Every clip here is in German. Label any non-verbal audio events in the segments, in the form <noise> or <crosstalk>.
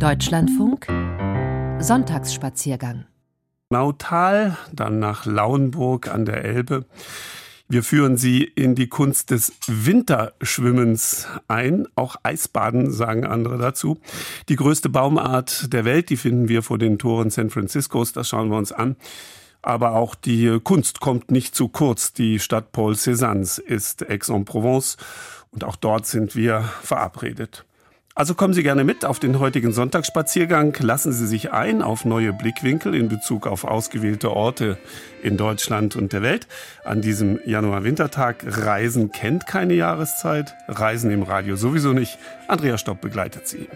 Deutschlandfunk Sonntagsspaziergang. Nautal, dann nach Lauenburg an der Elbe. Wir führen Sie in die Kunst des Winterschwimmens ein. Auch Eisbaden sagen andere dazu. Die größte Baumart der Welt, die finden wir vor den Toren San Franciscos. Das schauen wir uns an. Aber auch die Kunst kommt nicht zu kurz. Die Stadt Paul Cézanne ist Aix-en-Provence und auch dort sind wir verabredet. Also kommen Sie gerne mit auf den heutigen Sonntagsspaziergang. Lassen Sie sich ein auf neue Blickwinkel in Bezug auf ausgewählte Orte in Deutschland und der Welt. An diesem Januar-Wintertag Reisen kennt keine Jahreszeit, Reisen im Radio sowieso nicht. Andrea Stopp begleitet Sie.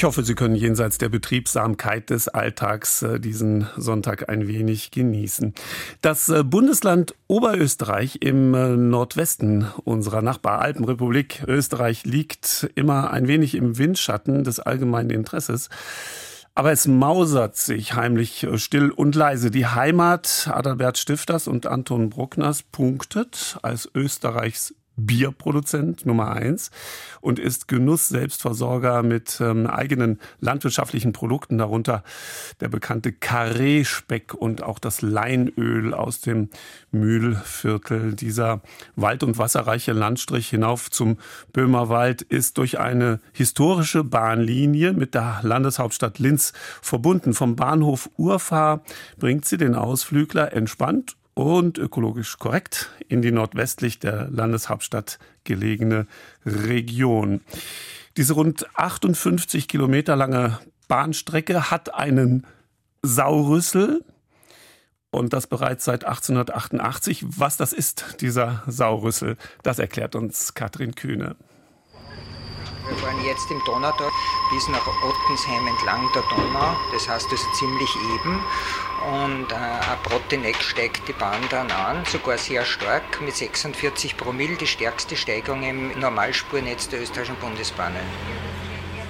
Ich hoffe, Sie können jenseits der Betriebsamkeit des Alltags äh, diesen Sonntag ein wenig genießen. Das äh, Bundesland Oberösterreich im äh, Nordwesten unserer Nachbaralpenrepublik Österreich liegt immer ein wenig im Windschatten des allgemeinen Interesses. Aber es mausert sich heimlich still und leise. Die Heimat Adalbert Stifters und Anton Bruckners punktet als Österreichs Bierproduzent Nummer eins und ist Genuss-Selbstversorger mit ähm, eigenen landwirtschaftlichen Produkten, darunter der bekannte Karree-Speck und auch das Leinöl aus dem Mühlviertel. Dieser wald- und wasserreiche Landstrich hinauf zum Böhmerwald ist durch eine historische Bahnlinie mit der Landeshauptstadt Linz verbunden. Vom Bahnhof Urfahr bringt sie den Ausflügler entspannt und ökologisch korrekt in die nordwestlich der Landeshauptstadt gelegene Region. Diese rund 58 Kilometer lange Bahnstrecke hat einen Saurüssel und das bereits seit 1888. Was das ist, dieser Saurüssel, das erklärt uns Katrin Kühne. Wir fahren jetzt im Donautal bis nach Ottensheim entlang der Donau. Das heißt, es ist ziemlich eben. Und äh, ab Rotteneck steigt die Bahn dann an, sogar sehr stark, mit 46 Promille, die stärkste Steigung im Normalspurnetz der österreichischen Bundesbahnen.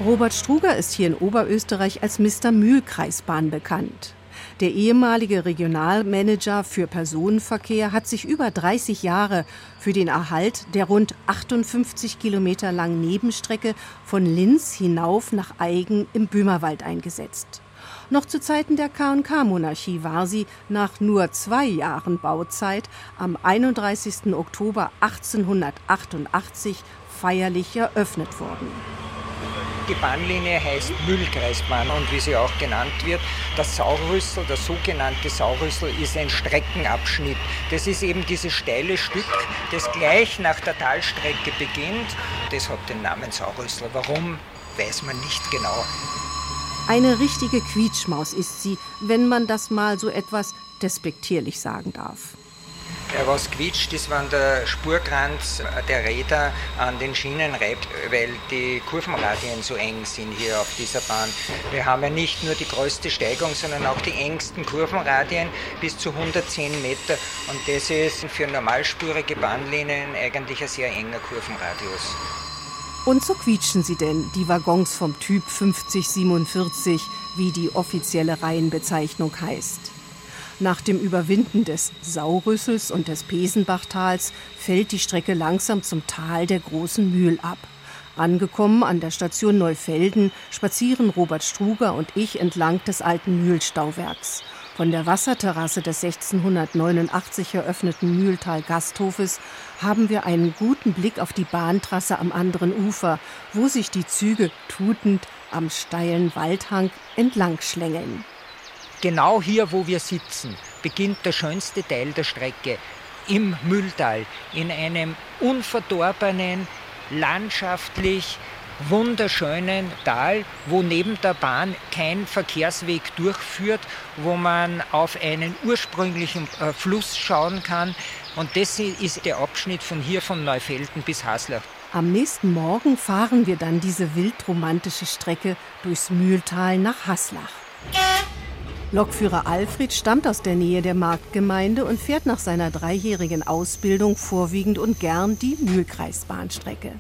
Robert Struger ist hier in Oberösterreich als Mr. Mühlkreisbahn bekannt. Der ehemalige Regionalmanager für Personenverkehr hat sich über 30 Jahre für den Erhalt der rund 58 Kilometer langen Nebenstrecke von Linz hinauf nach Eigen im Böhmerwald eingesetzt. Noch zu Zeiten der KK-Monarchie war sie nach nur zwei Jahren Bauzeit am 31. Oktober 1888 feierlich eröffnet worden. Die Bahnlinie heißt Mühlkreisbahn und wie sie auch genannt wird, das Saurüssel, das sogenannte Saurüssel, ist ein Streckenabschnitt. Das ist eben dieses steile Stück, das gleich nach der Talstrecke beginnt. Das hat den Namen Saurüssel. Warum, weiß man nicht genau. Eine richtige Quietschmaus ist sie, wenn man das mal so etwas despektierlich sagen darf. Was quietscht, ist, wenn der Spurkranz der Räder an den Schienen reibt, weil die Kurvenradien so eng sind hier auf dieser Bahn. Wir haben ja nicht nur die größte Steigung, sondern auch die engsten Kurvenradien bis zu 110 Meter. Und das ist für normalspurige Bahnlinien eigentlich ein sehr enger Kurvenradius. Und so quietschen sie denn, die Waggons vom Typ 5047, wie die offizielle Reihenbezeichnung heißt. Nach dem Überwinden des Saurüssels und des Pesenbachtals fällt die Strecke langsam zum Tal der großen Mühl ab. Angekommen an der Station Neufelden spazieren Robert Struger und ich entlang des alten Mühlstauwerks. Von der Wasserterrasse des 1689 eröffneten Mühltal-Gasthofes haben wir einen guten Blick auf die Bahntrasse am anderen Ufer, wo sich die Züge tutend am steilen Waldhang entlang schlängeln. Genau hier, wo wir sitzen, beginnt der schönste Teil der Strecke im Mühltal, in einem unverdorbenen, landschaftlich wunderschönen Tal, wo neben der Bahn kein Verkehrsweg durchführt, wo man auf einen ursprünglichen äh, Fluss schauen kann. Und das ist der Abschnitt von hier von Neufelden bis Haslach. Am nächsten Morgen fahren wir dann diese wildromantische Strecke durchs Mühltal nach Haslach. Lokführer Alfred stammt aus der Nähe der Marktgemeinde und fährt nach seiner dreijährigen Ausbildung vorwiegend und gern die Mühlkreisbahnstrecke.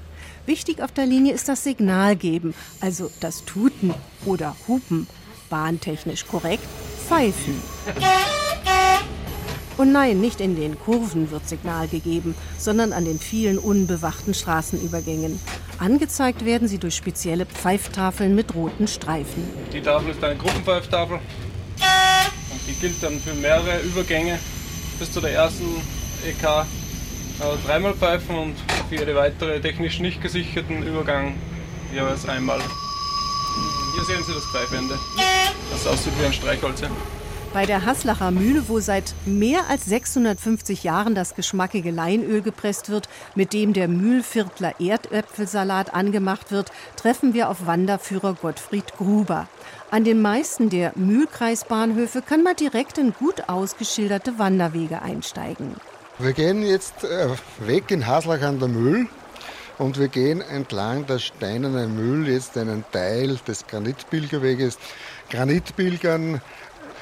Wichtig auf der Linie ist das Signalgeben, also das Tuten oder Hupen. Bahntechnisch korrekt, Pfeifen. Und nein, nicht in den Kurven wird Signal gegeben, sondern an den vielen unbewachten Straßenübergängen. Angezeigt werden sie durch spezielle Pfeiftafeln mit roten Streifen. Die Tafel ist eine Gruppenpfeiftafel. Und die gilt dann für mehrere Übergänge bis zu der ersten EK äh, dreimal pfeifen und für jede weitere technisch nicht gesicherten Übergang jeweils einmal. Hier sehen Sie das Pfeifende, das aussieht wie ein Streichholz. Bei der Haslacher Mühle, wo seit mehr als 650 Jahren das geschmackige Leinöl gepresst wird, mit dem der Mühlviertler Erdäpfelsalat angemacht wird, treffen wir auf Wanderführer Gottfried Gruber. An den meisten der Mühlkreisbahnhöfe kann man direkt in gut ausgeschilderte Wanderwege einsteigen. Wir gehen jetzt äh, weg in Haslach an der Mühl und wir gehen entlang der steinernen Mühl, jetzt einen Teil des Granitpilgerweges. Granitpilgern,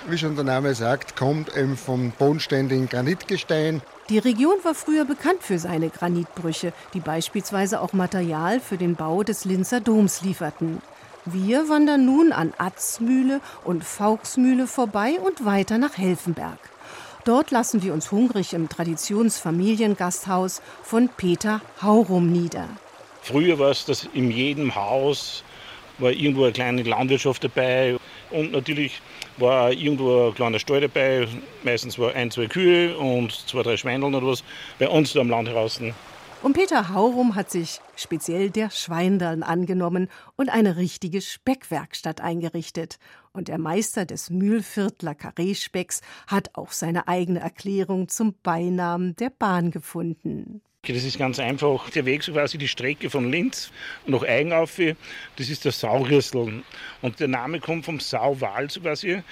wie schon der Name sagt, kommt eben vom bodenständigen Granitgestein. Die Region war früher bekannt für seine Granitbrüche, die beispielsweise auch Material für den Bau des Linzer Doms lieferten. Wir wandern nun an Atzmühle und Fauxmühle vorbei und weiter nach Helfenberg. Dort lassen wir uns hungrig im Traditionsfamiliengasthaus von Peter Haurum nieder. Früher war es, dass in jedem Haus war irgendwo eine kleine Landwirtschaft dabei und natürlich war irgendwo ein kleiner Stall dabei. Meistens war ein, zwei Kühe und zwei, drei Schweineln oder was bei uns da am Land draußen. Und Peter Haurum hat sich speziell der Schweindern angenommen und eine richtige Speckwerkstatt eingerichtet. Und der Meister des Mühlviertler Karree-Specks hat auch seine eigene Erklärung zum Beinamen der Bahn gefunden. Das ist ganz einfach. Der Weg, so quasi die Strecke von Linz nach Eigenauffe, das ist der Saurüssel. Und der Name kommt vom Sauwal, so quasi.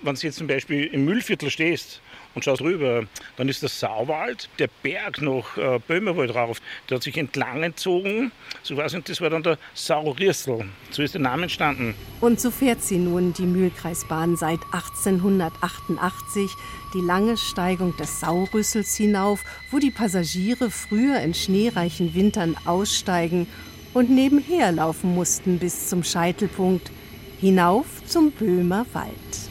Wenn du jetzt zum Beispiel im Müllviertel stehst und schaust rüber, dann ist der Sauwald, der Berg nach äh, Böhmerwald rauf, der hat sich entlang entzogen, so weiß ich, das war dann der Saurissel. So ist der Name entstanden. Und so fährt sie nun die Mühlkreisbahn seit 1888 die lange Steigung des Saurüssels hinauf, wo die Passagiere früher in schneereichen Wintern aussteigen und nebenher laufen mussten bis zum Scheitelpunkt hinauf zum Böhmer Wald.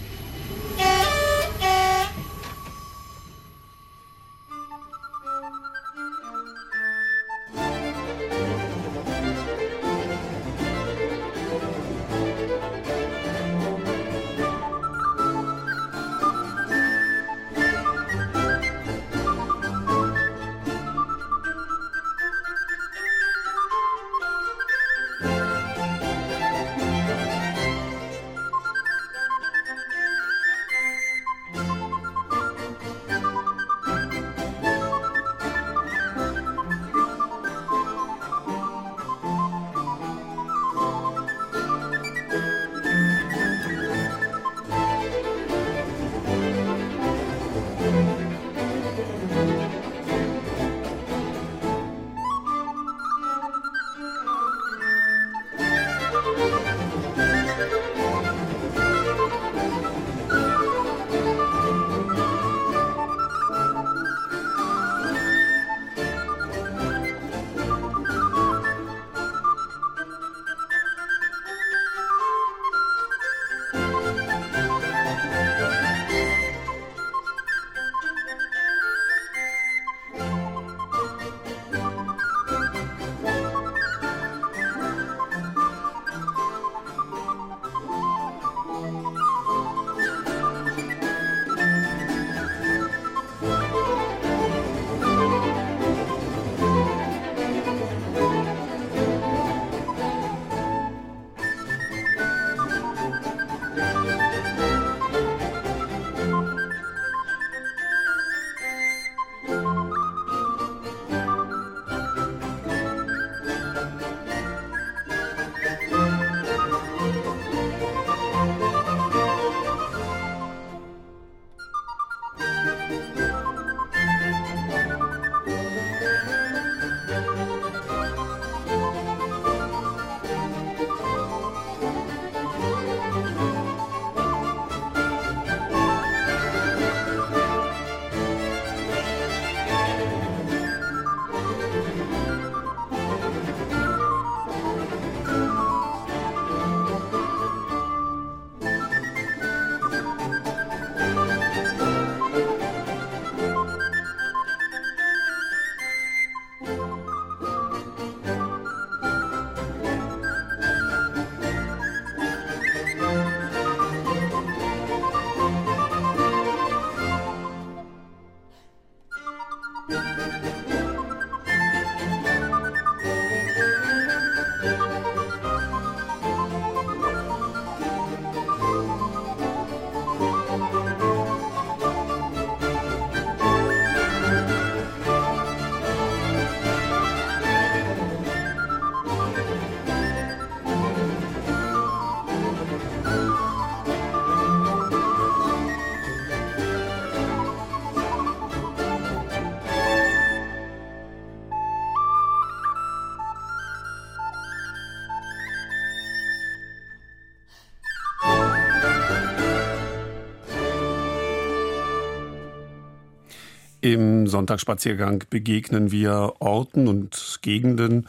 Sonntagsspaziergang begegnen wir Orten und Gegenden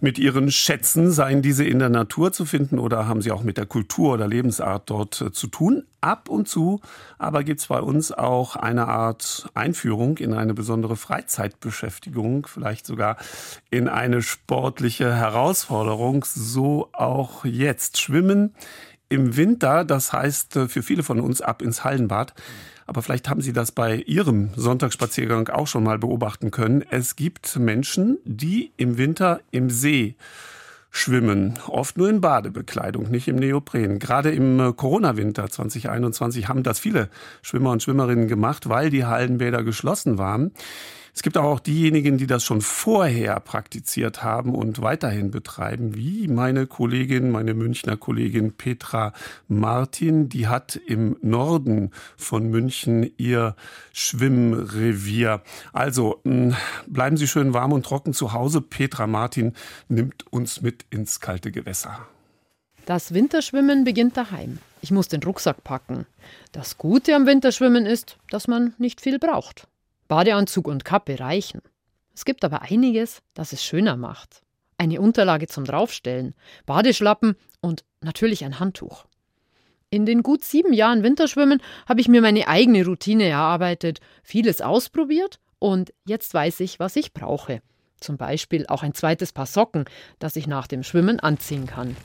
mit ihren Schätzen. Seien diese in der Natur zu finden oder haben sie auch mit der Kultur oder Lebensart dort äh, zu tun? Ab und zu aber gibt es bei uns auch eine Art Einführung in eine besondere Freizeitbeschäftigung, vielleicht sogar in eine sportliche Herausforderung. So auch jetzt. Schwimmen im Winter, das heißt äh, für viele von uns ab ins Hallenbad. Aber vielleicht haben Sie das bei Ihrem Sonntagsspaziergang auch schon mal beobachten können. Es gibt Menschen, die im Winter im See schwimmen, oft nur in Badebekleidung, nicht im Neopren. Gerade im äh, Corona-Winter 2021 haben das viele Schwimmer und Schwimmerinnen gemacht, weil die Hallenbäder geschlossen waren. Es gibt auch diejenigen, die das schon vorher praktiziert haben und weiterhin betreiben, wie meine Kollegin, meine Münchner Kollegin Petra Martin. Die hat im Norden von München ihr Schwimmrevier. Also hm, bleiben Sie schön warm und trocken zu Hause. Petra Martin nimmt uns mit ins kalte Gewässer. Das Winterschwimmen beginnt daheim. Ich muss den Rucksack packen. Das Gute am Winterschwimmen ist, dass man nicht viel braucht. Badeanzug und Kappe reichen. Es gibt aber einiges, das es schöner macht. Eine Unterlage zum Draufstellen, Badeschlappen und natürlich ein Handtuch. In den gut sieben Jahren Winterschwimmen habe ich mir meine eigene Routine erarbeitet, vieles ausprobiert und jetzt weiß ich, was ich brauche. Zum Beispiel auch ein zweites Paar Socken, das ich nach dem Schwimmen anziehen kann.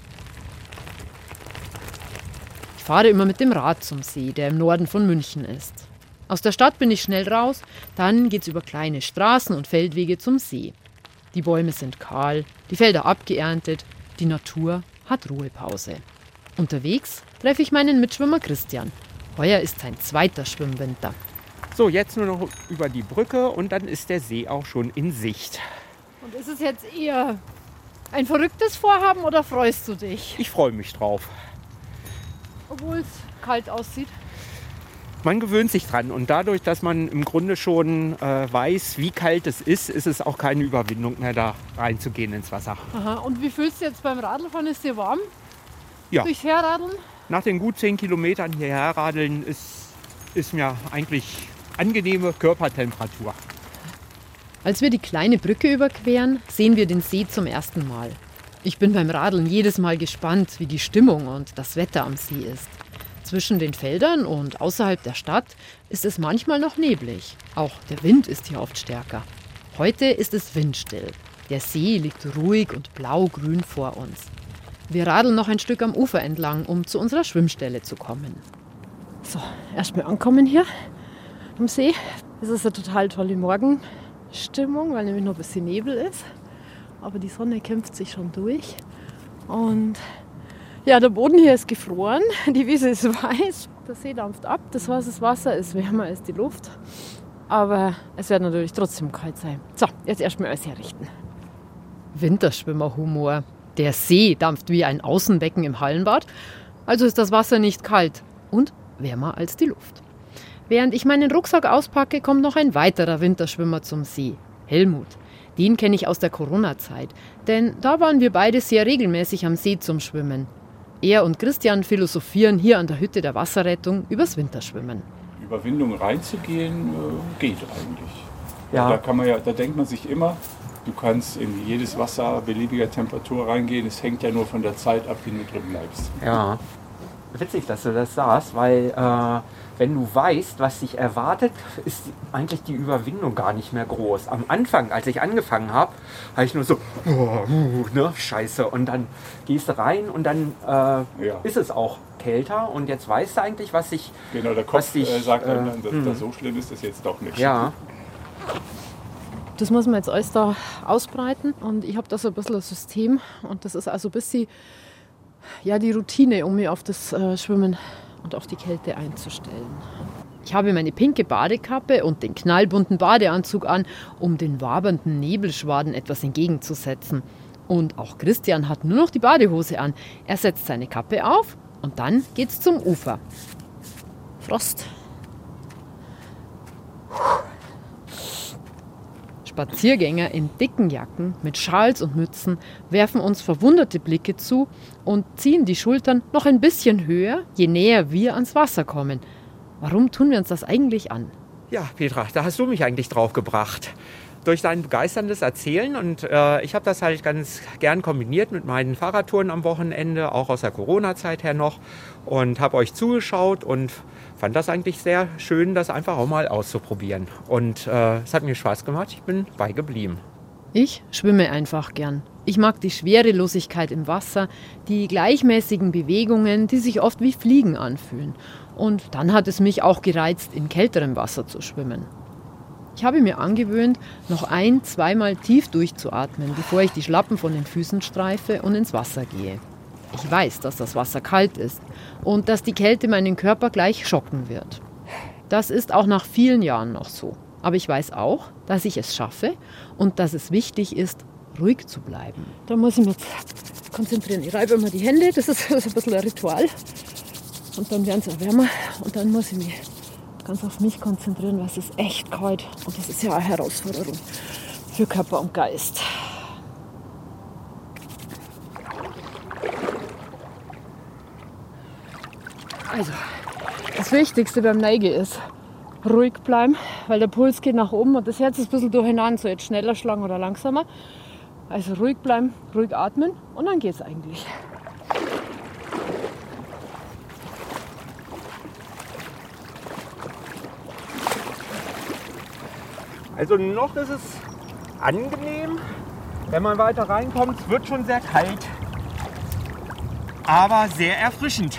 Ich fahre immer mit dem Rad zum See, der im Norden von München ist. Aus der Stadt bin ich schnell raus, dann geht's über kleine Straßen und Feldwege zum See. Die Bäume sind kahl, die Felder abgeerntet, die Natur hat Ruhepause. Unterwegs treffe ich meinen Mitschwimmer Christian. Heuer ist sein zweiter Schwimmwinter. So, jetzt nur noch über die Brücke und dann ist der See auch schon in Sicht. Und ist es jetzt eher ein verrücktes Vorhaben oder freust du dich? Ich freue mich drauf. Obwohl es kalt aussieht man gewöhnt sich dran. Und dadurch, dass man im Grunde schon äh, weiß, wie kalt es ist, ist es auch keine Überwindung mehr, da reinzugehen ins Wasser. Aha. Und wie fühlst du jetzt beim Radlfahren? Ist dir warm? Ja. Durchs Herradeln? Nach den gut zehn Kilometern hierher radeln ist, ist mir eigentlich angenehme Körpertemperatur. Als wir die kleine Brücke überqueren, sehen wir den See zum ersten Mal. Ich bin beim Radeln jedes Mal gespannt, wie die Stimmung und das Wetter am See ist. Zwischen den Feldern und außerhalb der Stadt ist es manchmal noch neblig. Auch der Wind ist hier oft stärker. Heute ist es windstill. Der See liegt ruhig und blau-grün vor uns. Wir radeln noch ein Stück am Ufer entlang, um zu unserer Schwimmstelle zu kommen. So, erstmal ankommen hier am See. Es ist eine total tolle Morgenstimmung, weil nämlich noch ein bisschen Nebel ist. Aber die Sonne kämpft sich schon durch. Und ja, der Boden hier ist gefroren, <laughs> die Wiese ist weiß, der See dampft ab, das heißt, das Wasser ist wärmer als die Luft. Aber es wird natürlich trotzdem kalt sein. So, jetzt erstmal alles herrichten. Winterschwimmerhumor. Der See dampft wie ein Außenbecken im Hallenbad, also ist das Wasser nicht kalt und wärmer als die Luft. Während ich meinen Rucksack auspacke, kommt noch ein weiterer Winterschwimmer zum See. Helmut. Den kenne ich aus der Corona-Zeit, denn da waren wir beide sehr regelmäßig am See zum Schwimmen. Er und Christian philosophieren hier an der Hütte der Wasserrettung übers Winterschwimmen. Überwindung reinzugehen äh, geht eigentlich. Ja. Da kann man ja, da denkt man sich immer, du kannst in jedes Wasser beliebiger Temperatur reingehen. Es hängt ja nur von der Zeit ab, die du drin bleibst. Ja, witzig, dass du das sagst, weil äh, wenn du weißt, was dich erwartet, ist eigentlich die Überwindung gar nicht mehr groß. Am Anfang, als ich angefangen habe, habe ich nur so, oh, uh, ne, scheiße. Und dann gehst du rein und dann äh, ja. ist es auch kälter. Und jetzt weißt du eigentlich, was sich. Genau, der Kopf dich, äh, sagt dann, dass das hm. so schlimm ist, das jetzt doch nicht. Ja. Das muss man jetzt alles da ausbreiten. Und ich habe da so ein bisschen ein System. Und das ist also ein bisschen ja, die Routine, um mich auf das äh, Schwimmen und auf die Kälte einzustellen. Ich habe meine pinke Badekappe und den knallbunten Badeanzug an, um den wabernden Nebelschwaden etwas entgegenzusetzen. Und auch Christian hat nur noch die Badehose an. Er setzt seine Kappe auf und dann geht's zum Ufer. Frost. Spaziergänger in dicken Jacken mit Schals und Mützen werfen uns verwunderte Blicke zu und ziehen die Schultern noch ein bisschen höher, je näher wir ans Wasser kommen. Warum tun wir uns das eigentlich an? Ja, Petra, da hast du mich eigentlich drauf gebracht. Durch dein begeisterndes Erzählen und äh, ich habe das halt ganz gern kombiniert mit meinen Fahrradtouren am Wochenende, auch aus der Corona-Zeit her noch und habe euch zugeschaut und fand das eigentlich sehr schön, das einfach auch mal auszuprobieren. Und äh, es hat mir Spaß gemacht, ich bin beigeblieben. Ich schwimme einfach gern. Ich mag die Schwerelosigkeit im Wasser, die gleichmäßigen Bewegungen, die sich oft wie Fliegen anfühlen. Und dann hat es mich auch gereizt, in kälterem Wasser zu schwimmen. Ich habe mir angewöhnt, noch ein, zweimal tief durchzuatmen, bevor ich die Schlappen von den Füßen streife und ins Wasser gehe. Ich weiß, dass das Wasser kalt ist und dass die Kälte meinen Körper gleich schocken wird. Das ist auch nach vielen Jahren noch so. Aber ich weiß auch, dass ich es schaffe und dass es wichtig ist, ruhig zu bleiben. Da muss ich mich jetzt konzentrieren. Ich reibe immer die Hände, <laughs> das ist, ein bisschen ein Ritual. Und dann werden sie wärmer und dann muss ich mich ganz auf mich konzentrieren, weil es ist echt kalt und das ist ja eine Herausforderung für Körper und Geist. Also, das Wichtigste beim Neige ist ruhig bleiben, weil der Puls geht nach oben und das Herz ist ein bisschen durcheinander, so jetzt schneller schlagen oder langsamer. Also ruhig bleiben, ruhig atmen und dann geht es eigentlich. Also noch ist es angenehm, wenn man weiter reinkommt. Es wird schon sehr kalt, aber sehr erfrischend.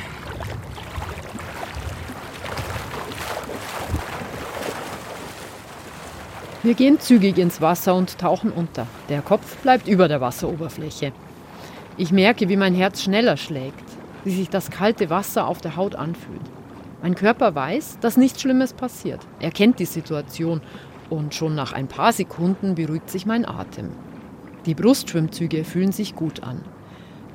Wir gehen zügig ins Wasser und tauchen unter. Der Kopf bleibt über der Wasseroberfläche. Ich merke, wie mein Herz schneller schlägt, wie sich das kalte Wasser auf der Haut anfühlt. Mein Körper weiß, dass nichts Schlimmes passiert. Er kennt die Situation und schon nach ein paar Sekunden beruhigt sich mein Atem. Die Brustschwimmzüge fühlen sich gut an.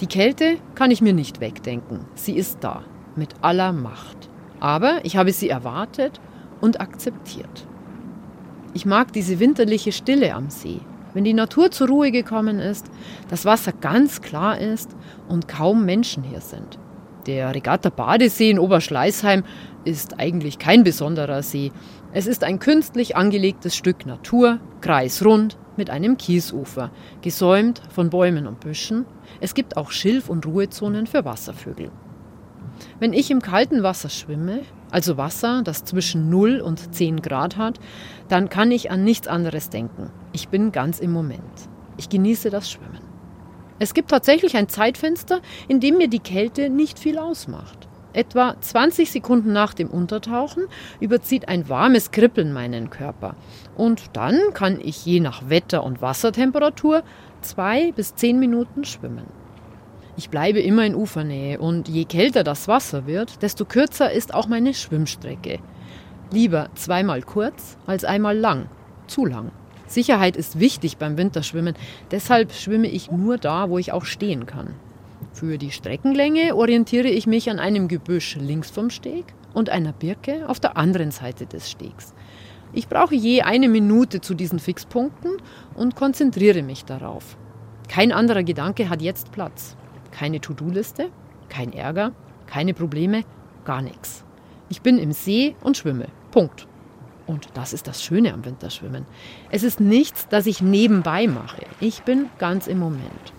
Die Kälte kann ich mir nicht wegdenken. Sie ist da, mit aller Macht. Aber ich habe sie erwartet und akzeptiert. Ich mag diese winterliche Stille am See, wenn die Natur zur Ruhe gekommen ist, das Wasser ganz klar ist und kaum Menschen hier sind. Der Regatta Badesee in Oberschleißheim ist eigentlich kein besonderer See. Es ist ein künstlich angelegtes Stück Natur, kreisrund, mit einem Kiesufer, gesäumt von Bäumen und Büschen. Es gibt auch Schilf- und Ruhezonen für Wasservögel. Wenn ich im kalten Wasser schwimme, also Wasser, das zwischen 0 und 10 Grad hat, dann kann ich an nichts anderes denken. Ich bin ganz im Moment. Ich genieße das Schwimmen. Es gibt tatsächlich ein Zeitfenster, in dem mir die Kälte nicht viel ausmacht. Etwa 20 Sekunden nach dem Untertauchen überzieht ein warmes Kribbeln meinen Körper. Und dann kann ich je nach Wetter und Wassertemperatur zwei bis zehn Minuten schwimmen. Ich bleibe immer in Ufernähe und je kälter das Wasser wird, desto kürzer ist auch meine Schwimmstrecke. Lieber zweimal kurz als einmal lang. Zu lang. Sicherheit ist wichtig beim Winterschwimmen, deshalb schwimme ich nur da, wo ich auch stehen kann. Für die Streckenlänge orientiere ich mich an einem Gebüsch links vom Steg und einer Birke auf der anderen Seite des Stegs. Ich brauche je eine Minute zu diesen Fixpunkten und konzentriere mich darauf. Kein anderer Gedanke hat jetzt Platz. Keine To-Do-Liste, kein Ärger, keine Probleme, gar nichts. Ich bin im See und schwimme. Punkt. Und das ist das Schöne am Winterschwimmen. Es ist nichts, das ich nebenbei mache. Ich bin ganz im Moment.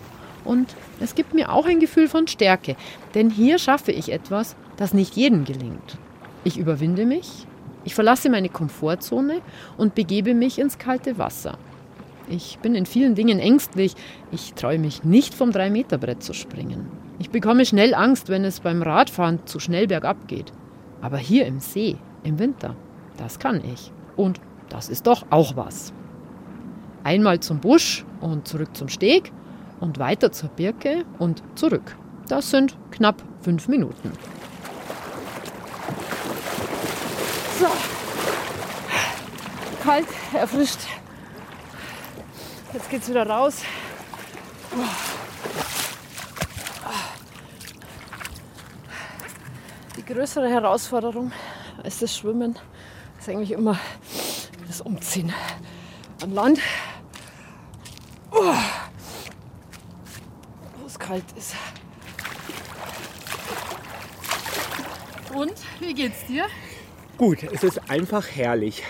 Und es gibt mir auch ein Gefühl von Stärke, denn hier schaffe ich etwas, das nicht jedem gelingt. Ich überwinde mich, ich verlasse meine Komfortzone und begebe mich ins kalte Wasser. Ich bin in vielen Dingen ängstlich. Ich traue mich nicht vom 3-Meter-Brett zu springen. Ich bekomme schnell Angst, wenn es beim Radfahren zu schnell bergab geht. Aber hier im See, im Winter, das kann ich. Und das ist doch auch was. Einmal zum Busch und zurück zum Steg und weiter zur Birke und zurück. Das sind knapp fünf Minuten. So, kalt, erfrischt. Jetzt geht's wieder raus. Die größere Herausforderung als das Schwimmen ist eigentlich immer das Umziehen an Land. Wo es kalt ist. Und wie geht's dir? Gut, es ist einfach herrlich.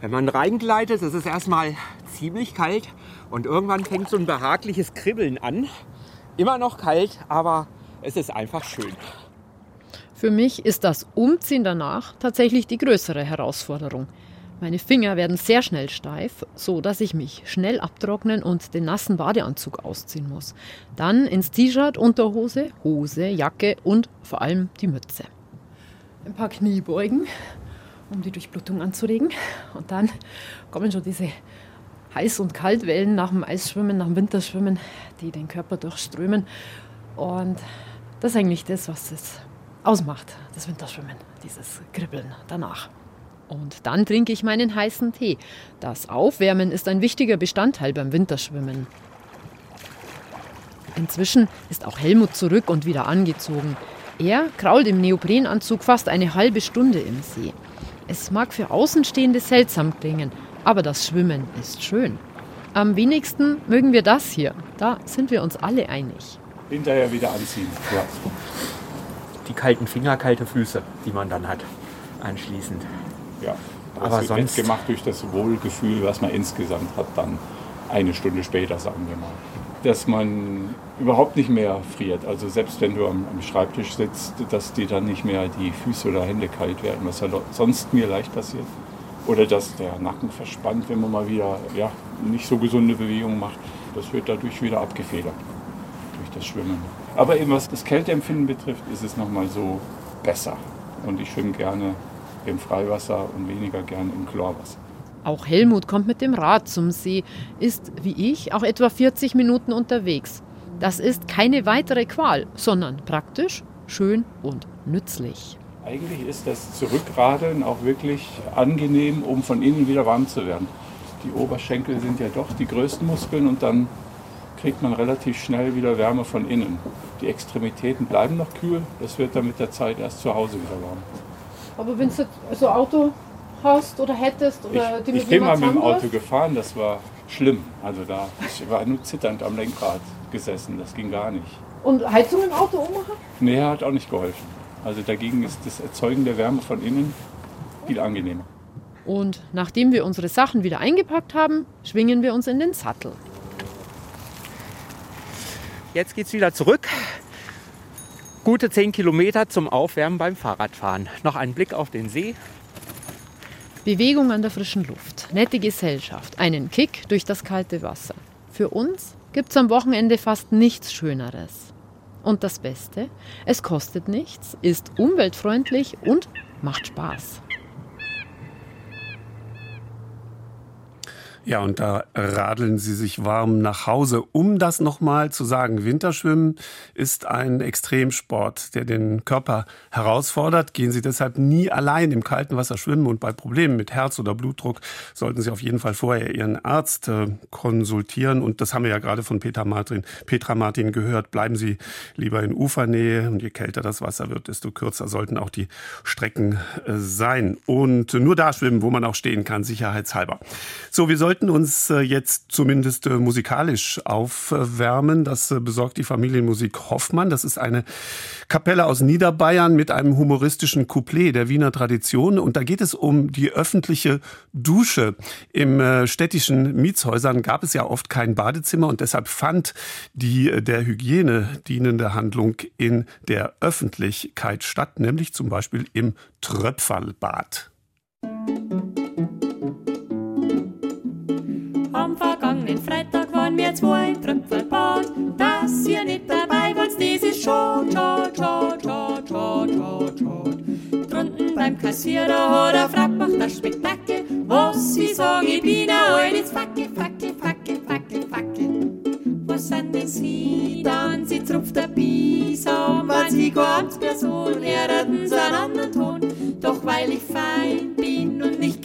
Wenn man reingleitet, ist es erstmal ziemlich kalt und irgendwann fängt so ein behagliches Kribbeln an. Immer noch kalt, aber es ist einfach schön. Für mich ist das Umziehen danach tatsächlich die größere Herausforderung. Meine Finger werden sehr schnell steif, so dass ich mich schnell abtrocknen und den nassen Badeanzug ausziehen muss. Dann ins T-Shirt, Unterhose, Hose, Jacke und vor allem die Mütze. Ein paar Kniebeugen, um die Durchblutung anzuregen. Und dann kommen schon diese Heiß- und Kaltwellen nach dem Eisschwimmen, nach dem Winterschwimmen, die den Körper durchströmen. Und das ist eigentlich das, was es ausmacht, das Winterschwimmen, dieses Kribbeln danach. Und dann trinke ich meinen heißen Tee. Das Aufwärmen ist ein wichtiger Bestandteil beim Winterschwimmen. Inzwischen ist auch Helmut zurück und wieder angezogen. Er krault im Neoprenanzug fast eine halbe Stunde im See. Es mag für Außenstehende seltsam klingen, aber das Schwimmen ist schön. Am wenigsten mögen wir das hier. Da sind wir uns alle einig. Hinterher wieder anziehen. Ja. Die kalten Finger, kalte Füße, die man dann hat, anschließend. Ja, aber das sonst gemacht durch das Wohlgefühl, was man insgesamt hat, dann eine Stunde später, sagen wir mal. Dass man überhaupt nicht mehr friert. Also selbst wenn du am, am Schreibtisch sitzt, dass dir dann nicht mehr die Füße oder Hände kalt werden, was ja sonst mir leicht passiert. Oder dass der Nacken verspannt, wenn man mal wieder ja, nicht so gesunde Bewegungen macht. Das wird dadurch wieder abgefedert durch das Schwimmen. Aber eben was das Kälteempfinden betrifft, ist es nochmal so besser. Und ich schwimme gerne im Freiwasser und weniger gern im Chlorwasser. Auch Helmut kommt mit dem Rad zum See, ist wie ich auch etwa 40 Minuten unterwegs. Das ist keine weitere Qual, sondern praktisch, schön und nützlich. Eigentlich ist das Zurückradeln auch wirklich angenehm, um von innen wieder warm zu werden. Die Oberschenkel sind ja doch die größten Muskeln und dann kriegt man relativ schnell wieder Wärme von innen. Die Extremitäten bleiben noch kühl, das wird dann mit der Zeit erst zu Hause wieder warm. Aber wenn du so ein Auto hast oder hättest oder ich, die mit Ich bin mal mit dem Auto gefahren, das war schlimm. Also da ich war nur zitternd am Lenkrad gesessen, das ging gar nicht. Und Heizung im Auto ummachen? Nee, hat auch nicht geholfen. Also dagegen ist das Erzeugen der Wärme von innen viel angenehmer. Und nachdem wir unsere Sachen wieder eingepackt haben, schwingen wir uns in den Sattel. Jetzt geht's wieder zurück Gute 10 Kilometer zum Aufwärmen beim Fahrradfahren. Noch ein Blick auf den See. Bewegung an der frischen Luft, nette Gesellschaft, einen Kick durch das kalte Wasser. Für uns gibt es am Wochenende fast nichts Schöneres. Und das Beste, es kostet nichts, ist umweltfreundlich und macht Spaß. Ja, und da radeln sie sich warm nach Hause. Um das nochmal zu sagen, Winterschwimmen ist ein Extremsport, der den Körper herausfordert. Gehen Sie deshalb nie allein im kalten Wasser schwimmen und bei Problemen mit Herz oder Blutdruck sollten Sie auf jeden Fall vorher Ihren Arzt äh, konsultieren. Und das haben wir ja gerade von Peter Martin, Petra Martin gehört. Bleiben Sie lieber in Ufernähe und je kälter das Wasser wird, desto kürzer sollten auch die Strecken äh, sein. Und nur da schwimmen, wo man auch stehen kann, sicherheitshalber. So, wir sollten sollten uns äh, jetzt zumindest äh, musikalisch aufwärmen. Das äh, besorgt die Familienmusik Hoffmann. Das ist eine Kapelle aus Niederbayern mit einem humoristischen Couplet der Wiener Tradition. Und da geht es um die öffentliche Dusche. Im städtischen Mietshäusern gab es ja oft kein Badezimmer und deshalb fand die der Hygiene dienende Handlung in der Öffentlichkeit statt, nämlich zum Beispiel im Tröpferlbad. Vergangenen Freitag waren wir zwei im Tröpfelbad. Dass ihr nicht dabei wart, das ist schade, schade, schade, schade, schade, schade, schade. Drunten beim Kassierer hat er fragt, macht das Spektakel. Was sie sagen, ich bin ein altes Fackel, Fackel, Fackel, Fackel, Fackel. Was sind denn sie dann? Sie zupft der Bisam, weil sie keine Amtsperson, er sie einen anderen Ton. Doch weil ich fein bin und nicht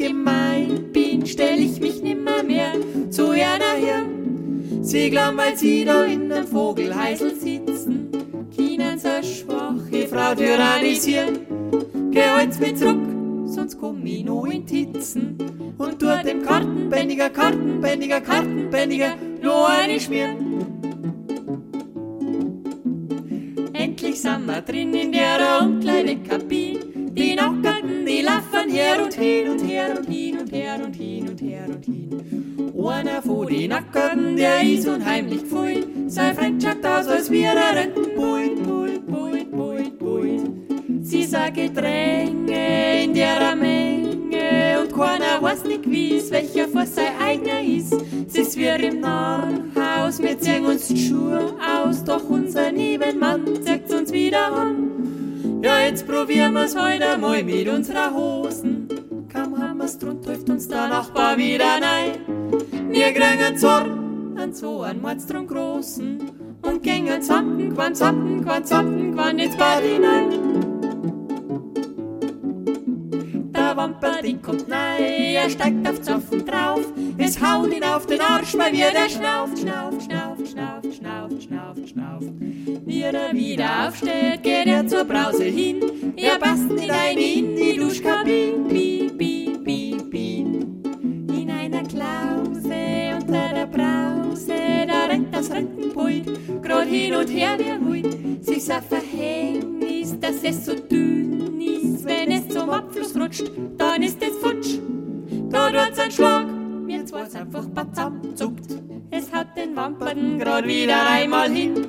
Sie glauben, weil sie da in dem Vogelheisel sitzen, können so schwache Frau tyrannisieren. Gehalt's mich zurück, sonst komm ich noch in Titzen und tu dem Kartenbändiger, Kartenbändiger, Kartenbändiger noch eine schmieren. Endlich sind wir drin in der Umkleidekabine, die Nackerten, die laufen her und hin und her und hin und her und hin und her und hin. Einer von die Nacken, der ist unheimlich pfui, sein Freund schaut aus, als wir er Renten buit, buit, buit, buit, buit. Sie sagt Gedränge in der Menge und keiner weiß nicht wie's, welcher vor sein eigener ist. Sie ist wie im Narrenhaus, wir ziehen uns die Schuhe aus, doch unser Nebenmann zeigt uns wieder an. Ja, jetzt probieren wir's heute mal mit unserer Hosen. Kaum haben wir's drunter, hilft uns der Nachbar wieder nein. Wir kriegen Zorn an so einen Mordstrom großen und gängen zampen, quan, zampen, quan, zampen, quan ins Bad hinein. Der Wamper, die kommt nein, er steigt auf Zoffen drauf. Es haut ihn auf den Arsch, weil wir der schnauft, schnauft, schnauft, schnauft, schnauft, schnauft, schnauft. Wie er wieder aufsteht, geht er zur Brause hin. Er passt nicht ein in die Duschkabine, bi, bi, Da rennt das Rentenpult, grad hin und her ein Hund. Sie ist ein Verhängnis, dass es so dünn ist. Wenn es zum Abfluss rutscht, dann ist es futsch. Da tut's ein Schlag, mir zwei's einfach zusammenzuckt. Es hat den Wampern grad wieder einmal hin.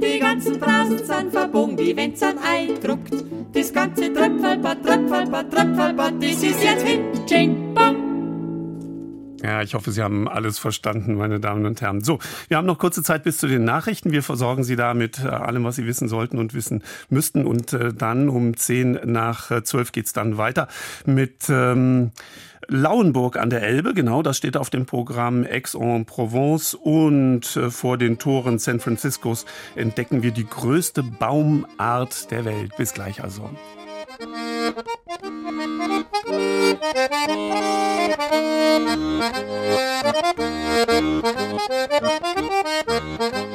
Die ganzen Brasen sind verbogen, die Wände sind eindruckt. Das ganze Tröpfelbad, Tröpfelbad, Tröpfelbad, das ist jetzt hin. Ching, bang. Ja, ich hoffe, Sie haben alles verstanden, meine Damen und Herren. So, wir haben noch kurze Zeit bis zu den Nachrichten. Wir versorgen Sie da mit äh, allem, was Sie wissen sollten und wissen müssten. Und äh, dann um zehn nach äh, zwölf geht's dann weiter mit ähm, Lauenburg an der Elbe. Genau, das steht auf dem Programm Aix-en-Provence. Und vor den Toren San Franciscos entdecken wir die größte Baumart der Welt. Bis gleich also. Deutschlandfunk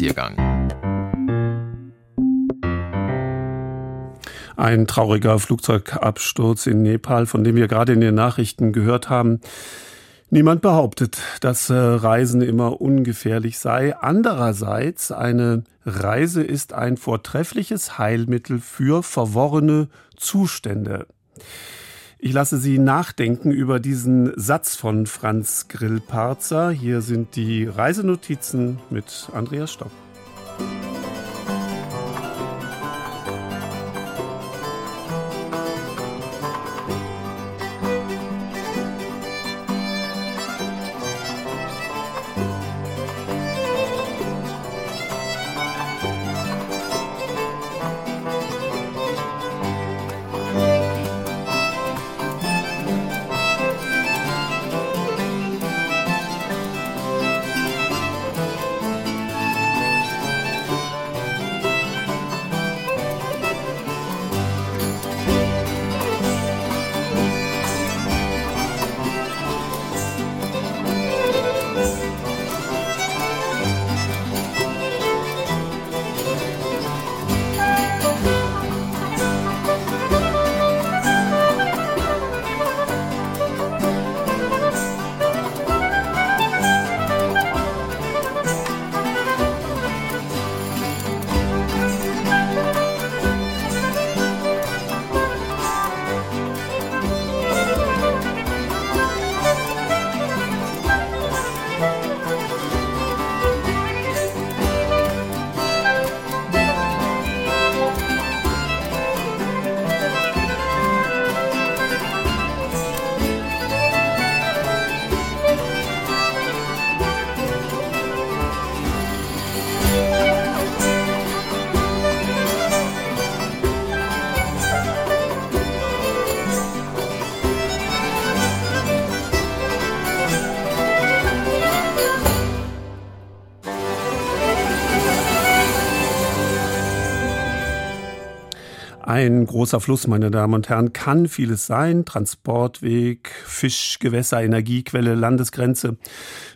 Sonntagsspaziergang Ein trauriger Flugzeugabsturz in Nepal, von dem wir gerade in den Nachrichten gehört haben. Niemand behauptet, dass äh, Reisen immer ungefährlich sei. Andererseits, eine Reise ist ein vortreffliches Heilmittel für verworrene Zustände. Ich lasse Sie nachdenken über diesen Satz von Franz Grillparzer. Hier sind die Reisenotizen mit Andreas Stock. Großer Fluss, meine Damen und Herren, kann vieles sein. Transportweg, Fischgewässer, Energiequelle, Landesgrenze,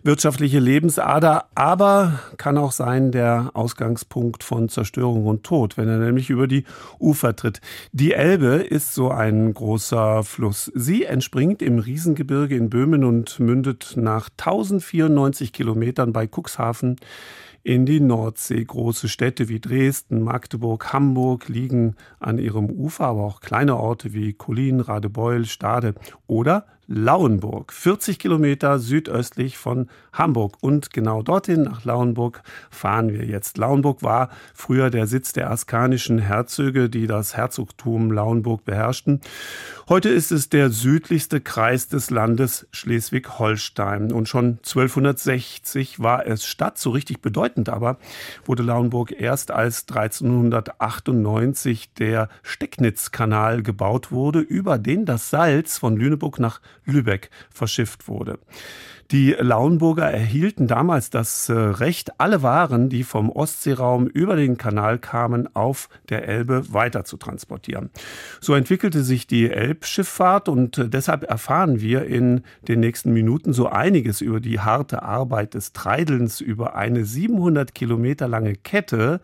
wirtschaftliche Lebensader, aber kann auch sein der Ausgangspunkt von Zerstörung und Tod, wenn er nämlich über die Ufer tritt. Die Elbe ist so ein großer Fluss. Sie entspringt im Riesengebirge in Böhmen und mündet nach 1094 Kilometern bei Cuxhaven in die Nordsee. Große Städte wie Dresden, Magdeburg, Hamburg liegen an ihrem Ufer, aber auch kleine Orte wie Kolin, Radebeul, Stade oder Lauenburg, 40 Kilometer südöstlich von Hamburg. Und genau dorthin, nach Lauenburg, fahren wir jetzt. Lauenburg war früher der Sitz der askanischen Herzöge, die das Herzogtum Lauenburg beherrschten. Heute ist es der südlichste Kreis des Landes Schleswig-Holstein. Und schon 1260 war es Stadt, so richtig bedeutend aber, wurde Lauenburg erst als 1398 der Stecknitzkanal gebaut wurde, über den das Salz von Lüneburg nach Lübeck verschifft wurde. Die Lauenburger erhielten damals das äh, Recht, alle Waren, die vom Ostseeraum über den Kanal kamen, auf der Elbe weiter zu transportieren. So entwickelte sich die Elbschifffahrt und äh, deshalb erfahren wir in den nächsten Minuten so einiges über die harte Arbeit des Treidelns über eine 700 Kilometer lange Kette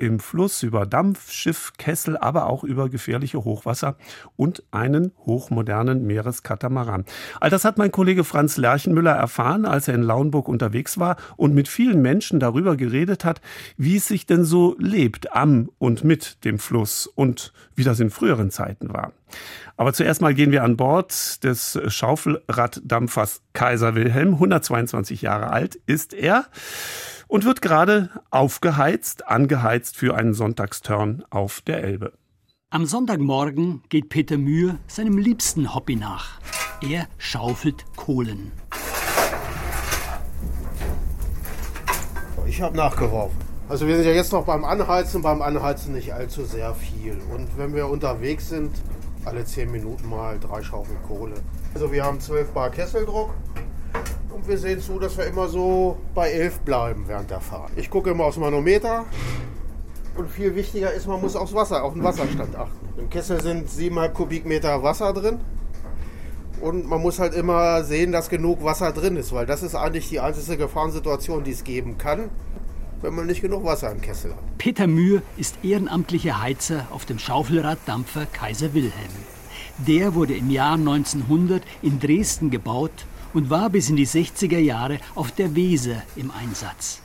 im Fluss über Dampf, Schiff, Kessel, aber auch über gefährliche Hochwasser und einen hochmodernen Meereskatamaran. All das hat mein Kollege Franz Lerchenmüller erfahren, als er in Lauenburg unterwegs war und mit vielen Menschen darüber geredet hat, wie es sich denn so lebt am und mit dem Fluss und wie das in früheren Zeiten war. Aber zuerst mal gehen wir an Bord des Schaufelraddampfers Kaiser Wilhelm. 122 Jahre alt ist er und wird gerade aufgeheizt, angeheizt für einen Sonntagsturn auf der Elbe. Am Sonntagmorgen geht Peter Mühe seinem liebsten Hobby nach. Er schaufelt Kohlen. Ich habe nachgeworfen. Also wir sind ja jetzt noch beim Anheizen, beim Anheizen nicht allzu sehr viel. Und wenn wir unterwegs sind, alle zehn Minuten mal drei Schaufeln Kohle. Also wir haben 12 Bar Kesseldruck und wir sehen zu, dass wir immer so bei 11 bleiben während der Fahrt. Ich gucke immer aufs Manometer. Und viel wichtiger ist, man muss aufs Wasser, auf den Wasserstand achten. Im Kessel sind 7,5 Kubikmeter Wasser drin. Und man muss halt immer sehen, dass genug Wasser drin ist, weil das ist eigentlich die einzige Gefahrensituation, die es geben kann, wenn man nicht genug Wasser im Kessel hat. Peter Mühe ist ehrenamtlicher Heizer auf dem Schaufelraddampfer Kaiser Wilhelm. Der wurde im Jahr 1900 in Dresden gebaut und war bis in die 60er Jahre auf der Weser im Einsatz.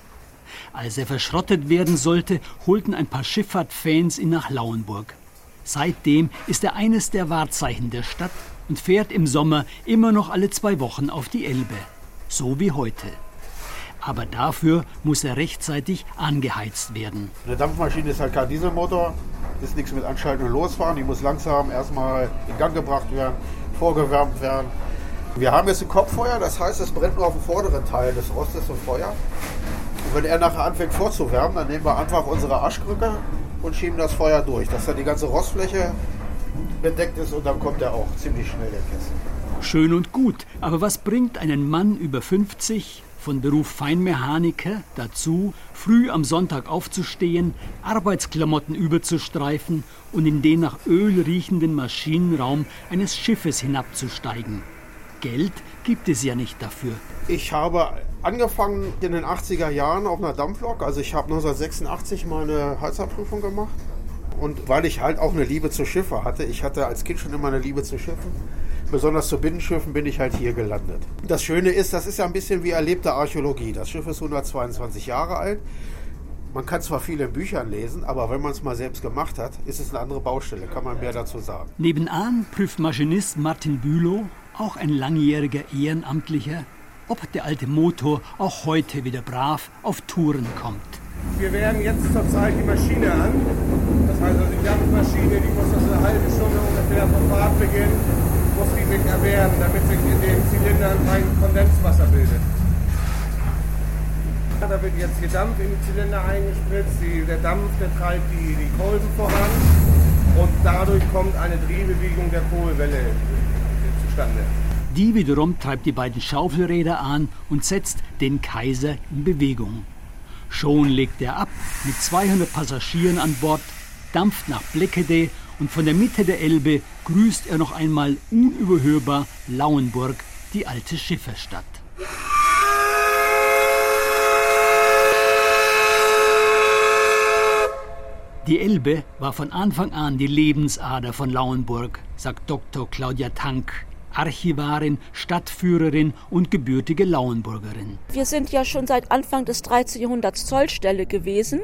Als er verschrottet werden sollte, holten ein paar Schifffahrtfans ihn nach Lauenburg. Seitdem ist er eines der Wahrzeichen der Stadt und fährt im Sommer immer noch alle zwei Wochen auf die Elbe. So wie heute. Aber dafür muss er rechtzeitig angeheizt werden. Eine Dampfmaschine ist halt kein Dieselmotor. Das ist nichts mit Anschalten und Losfahren. Die muss langsam erstmal in Gang gebracht werden, vorgewärmt werden. Wir haben jetzt ein Kopffeuer, das heißt, es brennt nur auf dem vorderen Teil des Rostes und Feuer. Und wenn er nachher anfängt vorzuwärmen, dann nehmen wir einfach unsere Aschkrücke und schieben das Feuer durch, dass dann die ganze Rostfläche bedeckt ist und dann kommt er auch ziemlich schnell, der Kessel. Schön und gut, aber was bringt einen Mann über 50 von Beruf Feinmechaniker dazu, früh am Sonntag aufzustehen, Arbeitsklamotten überzustreifen und in den nach Öl riechenden Maschinenraum eines Schiffes hinabzusteigen? Geld gibt es ja nicht dafür. Ich habe angefangen in den 80er Jahren auf einer Dampflok. Also ich habe 1986 meine Heizerprüfung gemacht. Und weil ich halt auch eine Liebe zu Schiffen hatte, ich hatte als Kind schon immer eine Liebe zu Schiffen, besonders zu Binnenschiffen bin ich halt hier gelandet. Das Schöne ist, das ist ja ein bisschen wie erlebte Archäologie. Das Schiff ist 122 Jahre alt. Man kann zwar viele Büchern lesen, aber wenn man es mal selbst gemacht hat, ist es eine andere Baustelle, kann man mehr dazu sagen. Nebenan prüft Maschinist Martin Bülow auch ein langjähriger Ehrenamtlicher, ob der alte Motor auch heute wieder brav auf Touren kommt. Wir werden jetzt zurzeit die Maschine an. Das heißt also die Dampfmaschine, die muss also eine halbe Stunde ungefähr vom Fahrtbeginn, muss die sich erwärmen, damit sich in den Zylindern ein Kondenswasser bildet. Da wird jetzt hier Dampf in die Zylinder eingespritzt. Die, der Dampf der treibt die, die Kolben voran und dadurch kommt eine Drehbewegung der Kohlwelle zustande. Die wiederum treibt die beiden Schaufelräder an und setzt den Kaiser in Bewegung. Schon legt er ab mit 200 Passagieren an Bord, dampft nach Bleckede und von der Mitte der Elbe grüßt er noch einmal unüberhörbar Lauenburg, die alte Schifferstadt. Die Elbe war von Anfang an die Lebensader von Lauenburg, sagt Dr. Claudia Tank, Archivarin, Stadtführerin und gebürtige Lauenburgerin. Wir sind ja schon seit Anfang des 13. Jahrhunderts Zollstelle gewesen.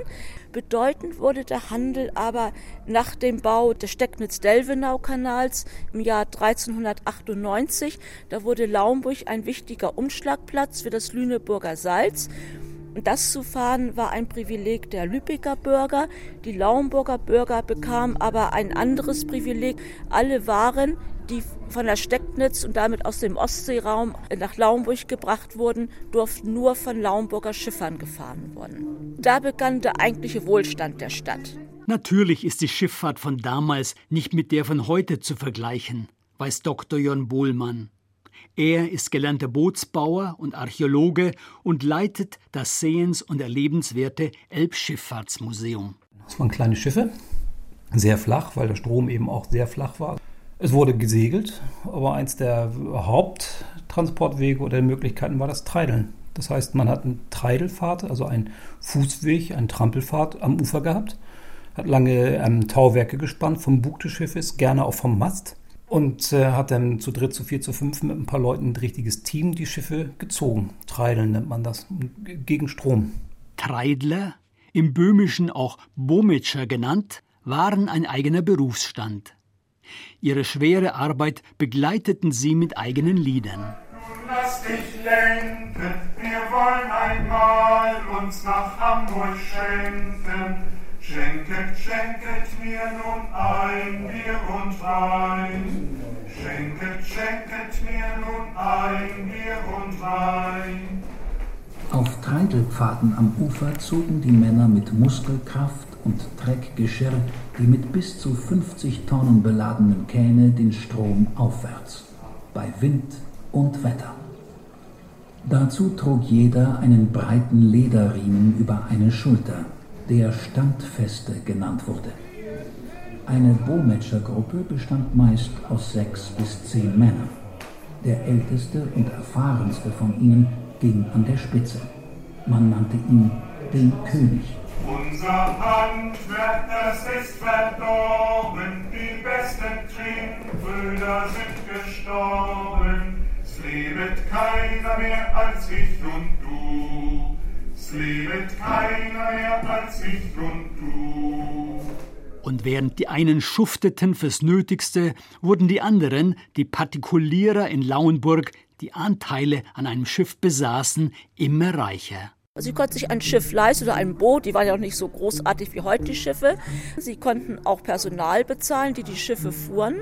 Bedeutend wurde der Handel aber nach dem Bau des Stecknitz-Delvenau-Kanals im Jahr 1398. Da wurde Lauenburg ein wichtiger Umschlagplatz für das Lüneburger Salz. Das zu fahren war ein Privileg der Lübecker Bürger. Die Lauenburger Bürger bekamen aber ein anderes Privileg. Alle Waren, die von der Stecknitz und damit aus dem Ostseeraum nach Lauenburg gebracht wurden, durften nur von Lauenburger Schiffern gefahren werden. Da begann der eigentliche Wohlstand der Stadt. Natürlich ist die Schifffahrt von damals nicht mit der von heute zu vergleichen, weiß Dr. Jörn Bohlmann. Er ist gelernter Bootsbauer und Archäologe und leitet das sehens- und erlebenswerte Elbschifffahrtsmuseum. Das waren kleine Schiffe, sehr flach, weil der Strom eben auch sehr flach war. Es wurde gesegelt, aber eins der Haupttransportwege oder Möglichkeiten war das Treideln. Das heißt, man hat eine Treidelfahrt, also einen Fußweg, eine Trampelfahrt am Ufer gehabt, hat lange ähm, Tauwerke gespannt vom Bug des Schiffes, gerne auch vom Mast und äh, hat dann zu dritt, zu vier, zu fünf mit ein paar Leuten ein richtiges Team die Schiffe gezogen. Treideln nennt man das, gegen Strom. Treidler, im Böhmischen auch Bometscher genannt, waren ein eigener Berufsstand. Ihre schwere Arbeit begleiteten sie mit eigenen Liedern. Lass dich lenken, wir wollen einmal uns nach Hamburg schenken. Schenket, schenket mir nun ein Bier und Wein. Schenket, schenket mir nun ein Bier und Wein. Auf Treidelpfaden am Ufer zogen die Männer mit Muskelkraft und Treckgeschirr die mit bis zu 50 Tonnen beladenen Kähne den Strom aufwärts, bei Wind und Wetter. Dazu trug jeder einen breiten Lederriemen über eine Schulter der Standfeste genannt wurde. Eine Bometscher-Gruppe bestand meist aus sechs bis zehn Männern. Der älteste und erfahrenste von ihnen ging an der Spitze. Man nannte ihn den König. Unser Handwerk, das ist verdorben, die besten Trinkbrüder sind gestorben. Es lebet keiner mehr als ich und du lebet keiner mehr als ich und du. Und während die einen schufteten fürs Nötigste, wurden die anderen, die Partikulierer in Lauenburg, die Anteile an einem Schiff besaßen, immer reicher. Sie konnten sich ein Schiff leisten oder ein Boot, die waren ja auch nicht so großartig wie heute die Schiffe. Sie konnten auch Personal bezahlen, die die Schiffe fuhren.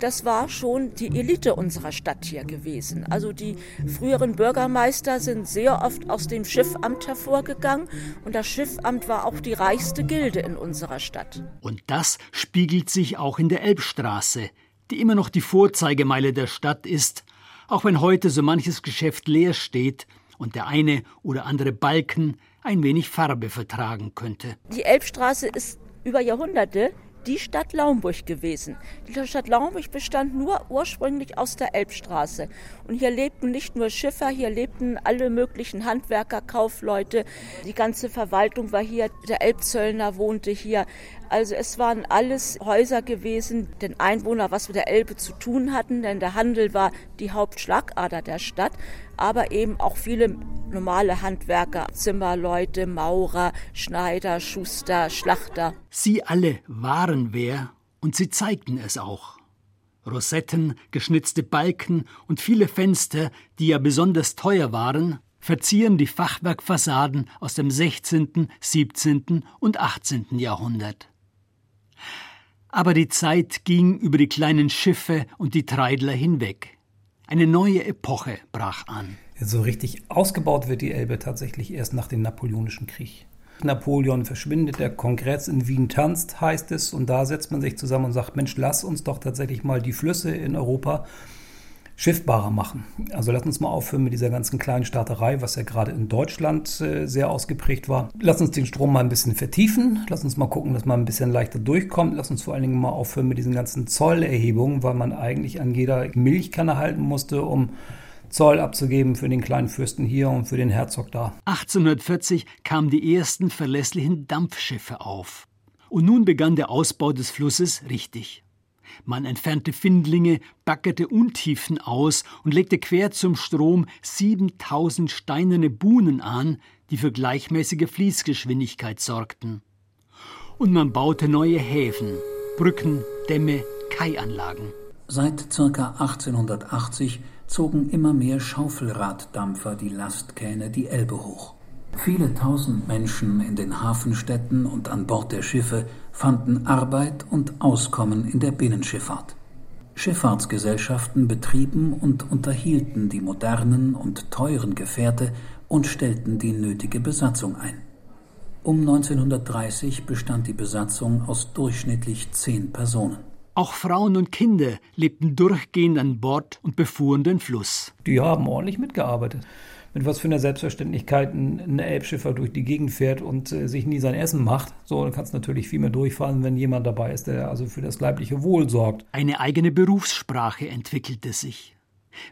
Das war schon die Elite unserer Stadt hier gewesen. Also die früheren Bürgermeister sind sehr oft aus dem Schiffamt hervorgegangen und das Schiffamt war auch die reichste Gilde in unserer Stadt. Und das spiegelt sich auch in der Elbstraße, die immer noch die Vorzeigemeile der Stadt ist, auch wenn heute so manches Geschäft leer steht und der eine oder andere Balken ein wenig Farbe vertragen könnte. Die Elbstraße ist über Jahrhunderte die Stadt Laumburg gewesen. Die Stadt Laumburg bestand nur ursprünglich aus der Elbstraße. Und hier lebten nicht nur Schiffer, hier lebten alle möglichen Handwerker, Kaufleute. Die ganze Verwaltung war hier, der Elbzöllner wohnte hier. Also es waren alles Häuser gewesen, den Einwohner was mit der Elbe zu tun hatten, denn der Handel war die Hauptschlagader der Stadt, aber eben auch viele normale Handwerker, Zimmerleute, Maurer, Schneider, Schuster, Schlachter. Sie alle waren wer und sie zeigten es auch. Rosetten, geschnitzte Balken und viele Fenster, die ja besonders teuer waren, verzieren die Fachwerkfassaden aus dem 16., 17. und 18. Jahrhundert. Aber die Zeit ging über die kleinen Schiffe und die Treidler hinweg. Eine neue Epoche brach an. So richtig ausgebaut wird die Elbe tatsächlich erst nach dem Napoleonischen Krieg. Napoleon verschwindet, der Kongress in Wien tanzt, heißt es, und da setzt man sich zusammen und sagt, Mensch, lass uns doch tatsächlich mal die Flüsse in Europa schiffbarer machen. Also lass uns mal aufhören mit dieser ganzen kleinen Starterei, was ja gerade in Deutschland äh, sehr ausgeprägt war. Lass uns den Strom mal ein bisschen vertiefen. Lass uns mal gucken, dass man ein bisschen leichter durchkommt. Lass uns vor allen Dingen mal aufhören mit diesen ganzen Zollerhebungen, weil man eigentlich an jeder Milchkanne halten musste, um Zoll abzugeben für den kleinen Fürsten hier und für den Herzog da. 1840 kamen die ersten verlässlichen Dampfschiffe auf. Und nun begann der Ausbau des Flusses richtig. Man entfernte Findlinge, backerte Untiefen aus und legte quer zum Strom 7000 steinerne Buhnen an, die für gleichmäßige Fließgeschwindigkeit sorgten. Und man baute neue Häfen, Brücken, Dämme, Kaianlagen. Seit ca. 1880 zogen immer mehr Schaufelraddampfer die Lastkähne die Elbe hoch. Viele tausend Menschen in den Hafenstädten und an Bord der Schiffe fanden Arbeit und Auskommen in der Binnenschifffahrt. Schifffahrtsgesellschaften betrieben und unterhielten die modernen und teuren Gefährte und stellten die nötige Besatzung ein. Um 1930 bestand die Besatzung aus durchschnittlich zehn Personen. Auch Frauen und Kinder lebten durchgehend an Bord und befuhren den Fluss. Die haben ordentlich mitgearbeitet mit was für einer Selbstverständlichkeit ein, Elbschiffer durch die Gegend fährt und äh, sich nie sein Essen macht. So, dann kannst du natürlich viel mehr durchfahren, wenn jemand dabei ist, der also für das leibliche Wohl sorgt. Eine eigene Berufssprache entwickelte sich.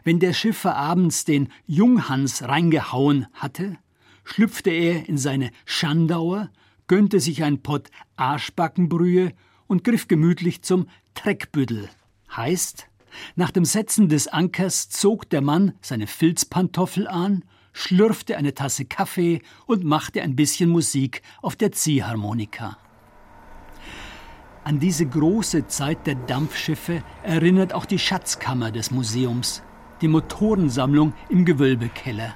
Wenn der Schiffer abends den Junghans reingehauen hatte, schlüpfte er in seine Schandauer, gönnte sich ein Pott Arschbackenbrühe und griff gemütlich zum Treckbüttel. Heißt, nach dem Setzen des Ankers zog der Mann seine Filzpantoffel an, schlürfte eine Tasse Kaffee und machte ein bisschen Musik auf der Ziehharmonika. An diese große Zeit der Dampfschiffe erinnert auch die Schatzkammer des Museums, die Motorensammlung im Gewölbekeller.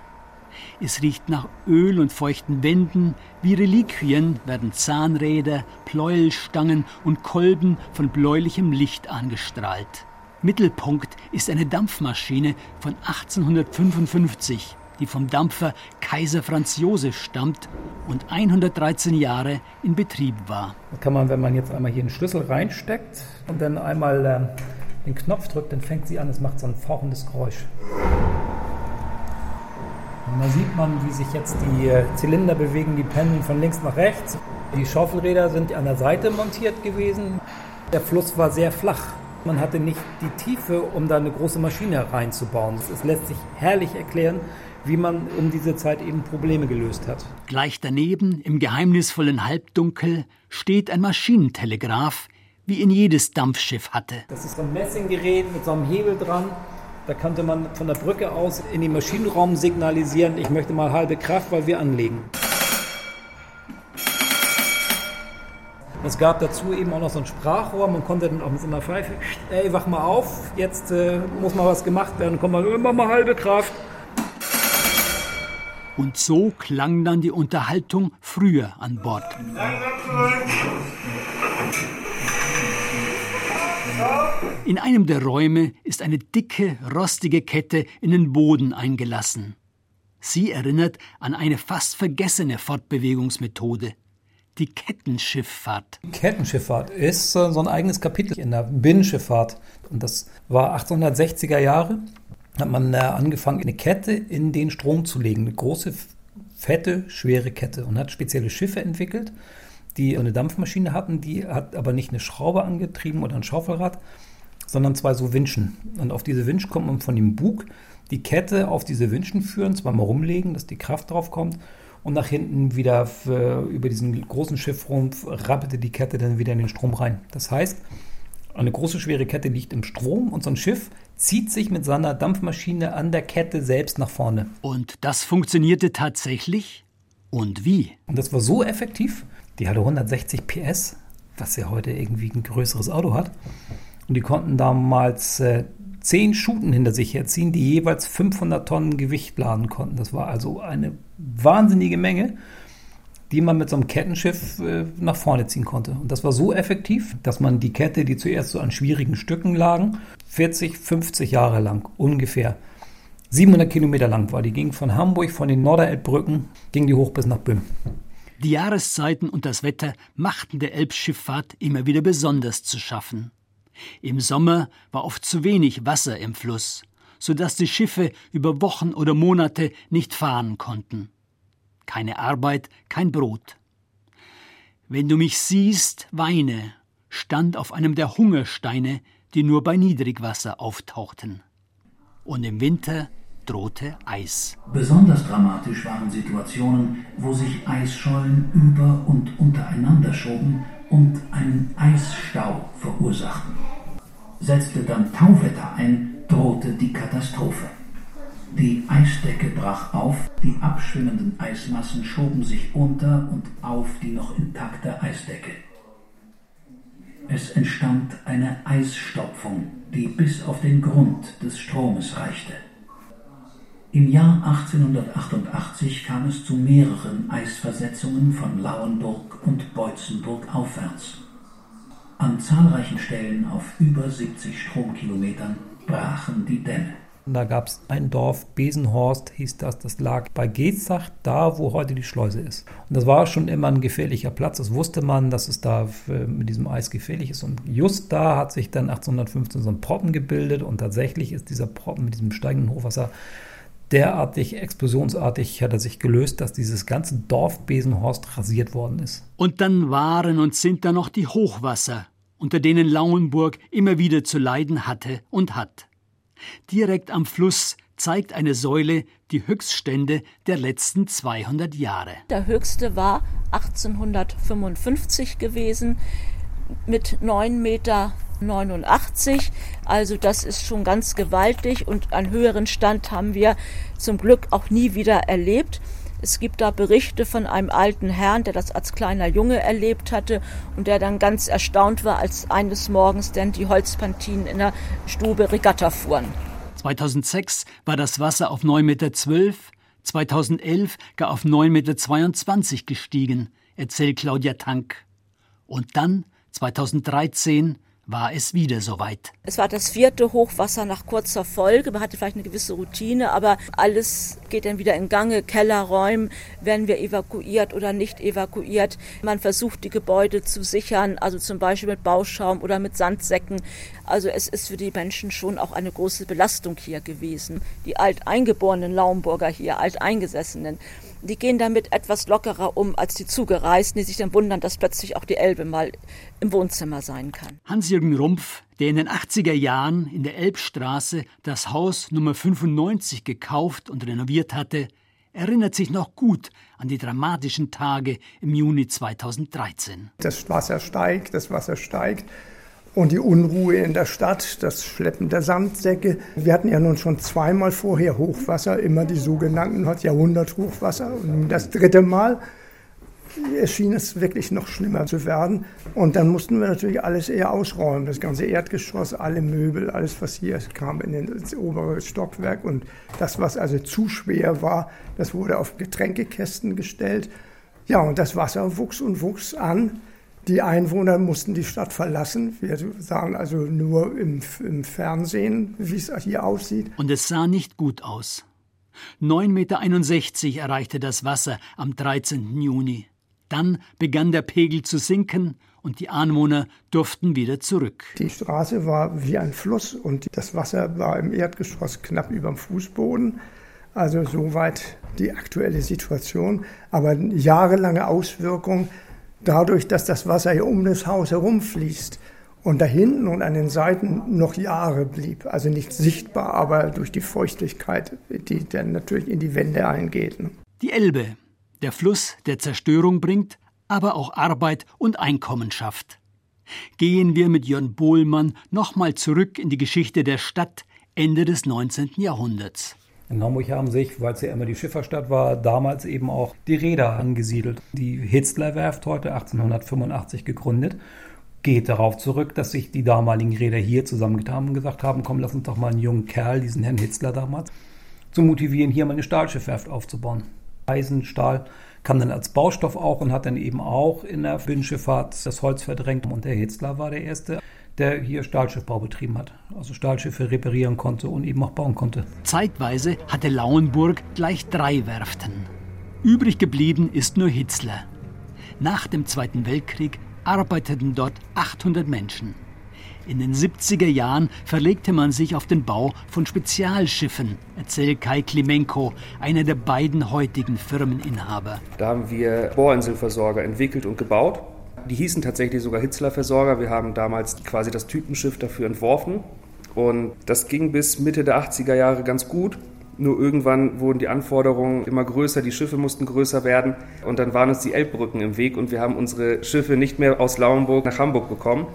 Es riecht nach Öl und feuchten Wänden, wie Reliquien werden Zahnräder, Pleuelstangen und Kolben von bläulichem Licht angestrahlt. Mittelpunkt ist eine Dampfmaschine von 1855, die vom Dampfer Kaiser Franz Josef stammt und 113 Jahre in Betrieb war. Das kann man, wenn man jetzt einmal hier einen Schlüssel reinsteckt und dann einmal äh, den Knopf drückt, dann fängt sie an, es macht so ein fauchendes Geräusch. Und da sieht man, wie sich jetzt die äh, Zylinder bewegen, die pendeln von links nach rechts. Die Schaufelräder sind an der Seite montiert gewesen. Der Fluss war sehr flach. Man hatte nicht die Tiefe, um da eine große Maschine reinzubauen. Es lässt sich herrlich erklären, wie man um diese Zeit eben Probleme gelöst hat. Gleich daneben, im geheimnisvollen Halbdunkel, steht ein Maschinentelegraph, wie ihn jedes Dampfschiff hatte. Das ist so ein Messinggerät mit so einem Hebel dran. Da konnte man von der Brücke aus in den Maschinenraum signalisieren, ich möchte mal halbe Kraft, weil wir anlegen. Es gab dazu eben auch noch so ein Sprachrohr. Man konnte dann auch mit so einer Pfeife, ey, wach mal auf, jetzt äh, muss mal was gemacht werden. Komm mal, immer mal halbe Kraft. Und so klang dann die Unterhaltung früher an Bord. In einem der Räume ist eine dicke, rostige Kette in den Boden eingelassen. Sie erinnert an eine fast vergessene Fortbewegungsmethode die Kettenschifffahrt. Kettenschifffahrt ist so ein eigenes Kapitel in der Binnenschifffahrt. Und das war 1860er Jahre. Hat man angefangen, eine Kette in den Strom zu legen. Eine große, fette, schwere Kette. Und hat spezielle Schiffe entwickelt, die eine Dampfmaschine hatten. Die hat aber nicht eine Schraube angetrieben oder ein Schaufelrad, sondern zwei so Winschen. Und auf diese Winsch kommt man von dem Bug die Kette auf diese Winschen führen, zweimal rumlegen, dass die Kraft drauf kommt und nach hinten wieder für, über diesen großen Schiffrumpf rappelte die Kette dann wieder in den Strom rein. Das heißt, eine große schwere Kette liegt im Strom und so ein Schiff zieht sich mit seiner Dampfmaschine an der Kette selbst nach vorne. Und das funktionierte tatsächlich? Und wie? Und das war so effektiv. Die hatte 160 PS, was ja heute irgendwie ein größeres Auto hat. Und die konnten damals äh, zehn Schuten hinter sich herziehen, die jeweils 500 Tonnen Gewicht laden konnten. Das war also eine wahnsinnige Menge, die man mit so einem Kettenschiff äh, nach vorne ziehen konnte. Und das war so effektiv, dass man die Kette, die zuerst so an schwierigen Stücken lagen, 40, 50 Jahre lang ungefähr, 700 Kilometer lang war. Die ging von Hamburg, von den Norderelbbrücken, ging die hoch bis nach Böhm. Die Jahreszeiten und das Wetter machten der Elbschifffahrt immer wieder besonders zu schaffen. Im Sommer war oft zu wenig Wasser im Fluss. sodass die Schiffe über Wochen oder Monate nicht fahren konnten. Keine Arbeit, kein Brot. Wenn du mich siehst, weine, stand auf einem der Hungersteine, die nur bei Niedrigwasser auftauchten. Und im Winter drohte Eis. Besonders dramatisch waren Situationen, wo sich Eisschollen über und untereinander schoben und einen Eisstau verursachten. Setzte dann Tauwetter ein, drohte die Katastrophe. Die Eisdecke brach auf, die abschwimmenden Eismassen schoben sich unter und auf die noch intakte Eisdecke. Es entstand eine Eisstopfung, die bis auf den Grund des Stromes reichte. Im Jahr 1888 kam es zu mehreren Eisversetzungen von Lauenburg und Beutzenburg aufwärts. An zahlreichen Stellen auf über 70 Stromkilometern brachen die Dämme. Da gab es ein Dorf, Besenhorst hieß das, das lag bei Getzach, da wo heute die Schleuse ist. Und das war schon immer ein gefährlicher Platz, das wusste man, dass es da mit diesem Eis gefährlich ist. Und just da hat sich dann 1815 so ein Proppen gebildet und tatsächlich ist dieser Proppen mit diesem steigenden Hochwasser derartig explosionsartig hat er sich gelöst, dass dieses ganze Dorf Besenhorst rasiert worden ist. Und dann waren und sind da noch die Hochwasser, unter denen Lauenburg immer wieder zu leiden hatte und hat. Direkt am Fluss zeigt eine Säule die Höchststände der letzten 200 Jahre. Der höchste war 1855 gewesen mit 9,89 Meter. Also das ist schon ganz gewaltig und einen höheren Stand haben wir zum Glück auch nie wieder erlebt. Es gibt da Berichte von einem alten Herrn, der das als kleiner Junge erlebt hatte und der dann ganz erstaunt war, als eines Morgens denn die Holzpantinen in der Stube Regatta fuhren. 2006 war das Wasser auf 9,12 Meter, 2011 gar auf 9,22 Meter gestiegen, erzählt Claudia Tank. Und dann, 2013, war es wieder soweit. Es war das vierte Hochwasser nach kurzer Folge. Man hatte vielleicht eine gewisse Routine, aber alles geht dann wieder in Gange. Kellerräumen werden wir evakuiert oder nicht evakuiert. Man versucht, die Gebäude zu sichern, also zum Beispiel mit Bauschaum oder mit Sandsäcken. Also es ist für die Menschen schon auch eine große Belastung hier gewesen. Die alteingeborenen Laumburger hier, Alteingesessenen die gehen damit etwas lockerer um als die Zugereisten, die sich dann wundern, dass plötzlich auch die Elbe mal im Wohnzimmer sein kann. Hans-Jürgen Rumpf, der in den 80er Jahren in der Elbstraße das Haus Nummer 95 gekauft und renoviert hatte, erinnert sich noch gut an die dramatischen Tage im Juni 2013. Das Wasser steigt, das Wasser steigt und die Unruhe in der Stadt, das Schleppen der Sandsäcke. Wir hatten ja nun schon zweimal vorher Hochwasser, immer die sogenannten Jahrhundert-Hochwasser. Und das dritte Mal erschien es wirklich noch schlimmer zu werden. Und dann mussten wir natürlich alles eher ausräumen. Das ganze Erdgeschoss, alle Möbel, alles, was hier kam in das obere Stockwerk. Und das, was also zu schwer war, das wurde auf Getränkekästen gestellt. Ja, und das Wasser wuchs und wuchs an. Die Einwohner mussten die Stadt verlassen. Wir sahen also nur im, im Fernsehen, wie es hier aussieht. Und es sah nicht gut aus. 9,61 Meter erreichte das Wasser am 13. Juni. Dann begann der Pegel zu sinken und die Anwohner durften wieder zurück. Die Straße war wie ein Fluss und das Wasser war im Erdgeschoss knapp über dem Fußboden. Also soweit die aktuelle Situation. Aber jahrelange Auswirkungen dadurch, dass das Wasser hier um das Haus herumfließt und da hinten und an den Seiten noch Jahre blieb. Also nicht sichtbar, aber durch die Feuchtigkeit, die dann natürlich in die Wände eingeht. Ne? Die Elbe, der Fluss, der Zerstörung bringt, aber auch Arbeit und Einkommen schafft. Gehen wir mit Jörn Bohlmann nochmal zurück in die Geschichte der Stadt Ende des 19. Jahrhunderts. In Hamburg haben sich, weil es ja immer die Schifferstadt war, damals eben auch die Räder angesiedelt. Die Hitzler-Werft heute 1885 gegründet geht darauf zurück, dass sich die damaligen Räder hier zusammengetan haben und gesagt haben, komm, lass uns doch mal einen jungen Kerl, diesen Herrn Hitzler damals, zu motivieren, hier mal eine Stahlschiffwerft aufzubauen. Eisen, Stahl kam dann als Baustoff auch und hat dann eben auch in der Binnenschifffahrt das Holz verdrängt. Und der Hitzler war der Erste, der hier Stahlschiffbau betrieben hat. Also Stahlschiffe reparieren konnte und eben auch bauen konnte. Zeitweise hatte Lauenburg gleich drei Werften. Übrig geblieben ist nur Hitzler. Nach dem Zweiten Weltkrieg arbeiteten dort 800 Menschen. In den 70er Jahren verlegte man sich auf den Bau von Spezialschiffen, erzählt Kai Klimenko, einer der beiden heutigen Firmeninhaber. Da haben wir Bohrinselversorger entwickelt und gebaut. Die hießen tatsächlich sogar Hitzler-Versorger. Wir haben damals quasi das Typenschiff dafür entworfen. Und das ging bis Mitte der 80er Jahre ganz gut. Nur irgendwann wurden die Anforderungen immer größer, die Schiffe mussten größer werden und dann waren uns die Elbbrücken im Weg und wir haben unsere Schiffe nicht mehr aus Lauenburg nach Hamburg bekommen.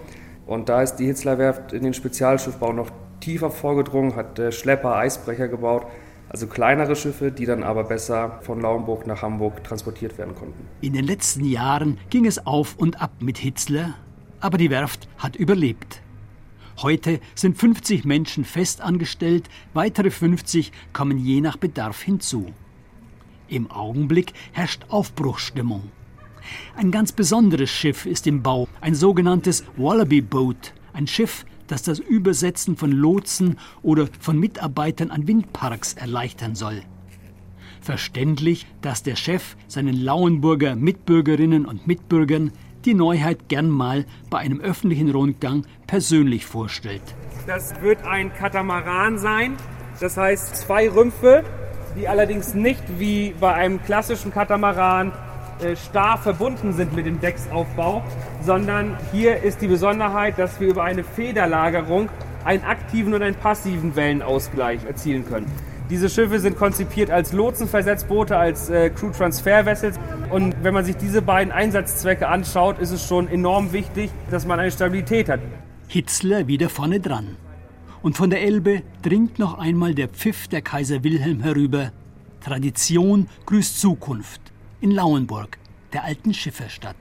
Und da ist die Hitzler-Werft in den Spezialschiffbau noch tiefer vorgedrungen, hat Schlepper, Eisbrecher gebaut, also kleinere Schiffe, die dann aber besser von Lauenburg nach Hamburg transportiert werden konnten. In den letzten Jahren ging es auf und ab mit Hitzler, aber die Werft hat überlebt. Heute sind 50 Menschen fest angestellt, weitere 50 kommen je nach Bedarf hinzu. Im Augenblick herrscht Aufbruchsstimmung. Ein ganz besonderes Schiff ist im Bau, ein sogenanntes Wallaby Boat, ein Schiff, das das Übersetzen von Lotsen oder von Mitarbeitern an Windparks erleichtern soll. Verständlich, dass der Chef seinen Lauenburger Mitbürgerinnen und Mitbürgern die Neuheit gern mal bei einem öffentlichen Rundgang persönlich vorstellt. Das wird ein Katamaran sein, das heißt zwei Rümpfe, die allerdings nicht wie bei einem klassischen Katamaran äh, starr verbunden sind mit dem Decksaufbau, sondern hier ist die Besonderheit, dass wir über eine Federlagerung einen aktiven und einen passiven Wellenausgleich erzielen können. Diese Schiffe sind konzipiert als Lotsenversetzboote, als äh, Crew Transfer Vessels. Und wenn man sich diese beiden Einsatzzwecke anschaut, ist es schon enorm wichtig, dass man eine Stabilität hat. Hitzler wieder vorne dran. Und von der Elbe dringt noch einmal der Pfiff der Kaiser Wilhelm herüber. Tradition grüßt Zukunft. In Lauenburg, der alten Schifferstadt.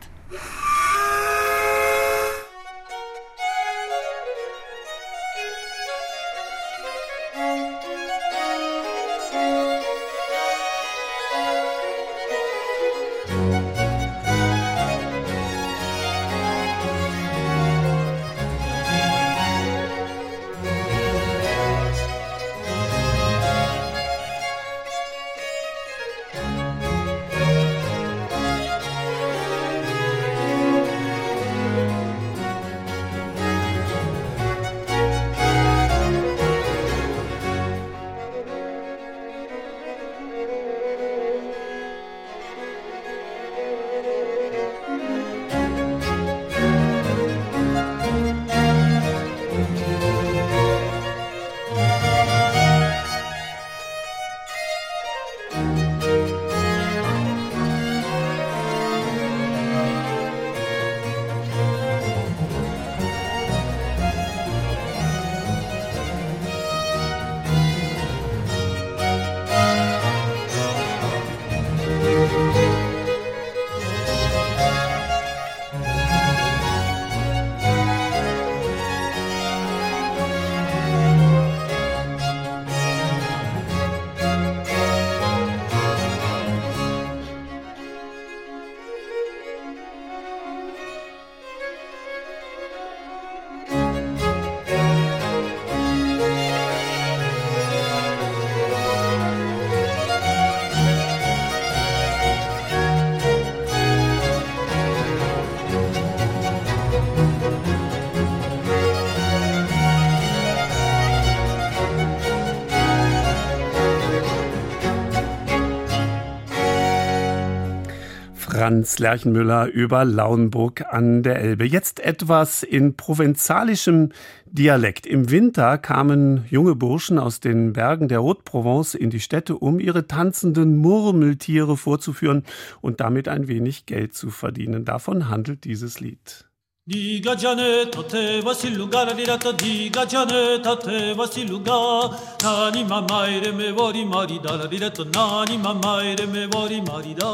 Franz Lerchenmüller über Lauenburg an der Elbe. Jetzt etwas in provenzalischem Dialekt. Im Winter kamen junge Burschen aus den Bergen der Haute-Provence in die Städte, um ihre tanzenden Murmeltiere vorzuführen und damit ein wenig Geld zu verdienen. Davon handelt dieses Lied. Diga Gianetta te vasiluga ravirata Diga Gianetta te vasiluga Nani mamaire me vori marida Ravirata nani mamaire me vori marida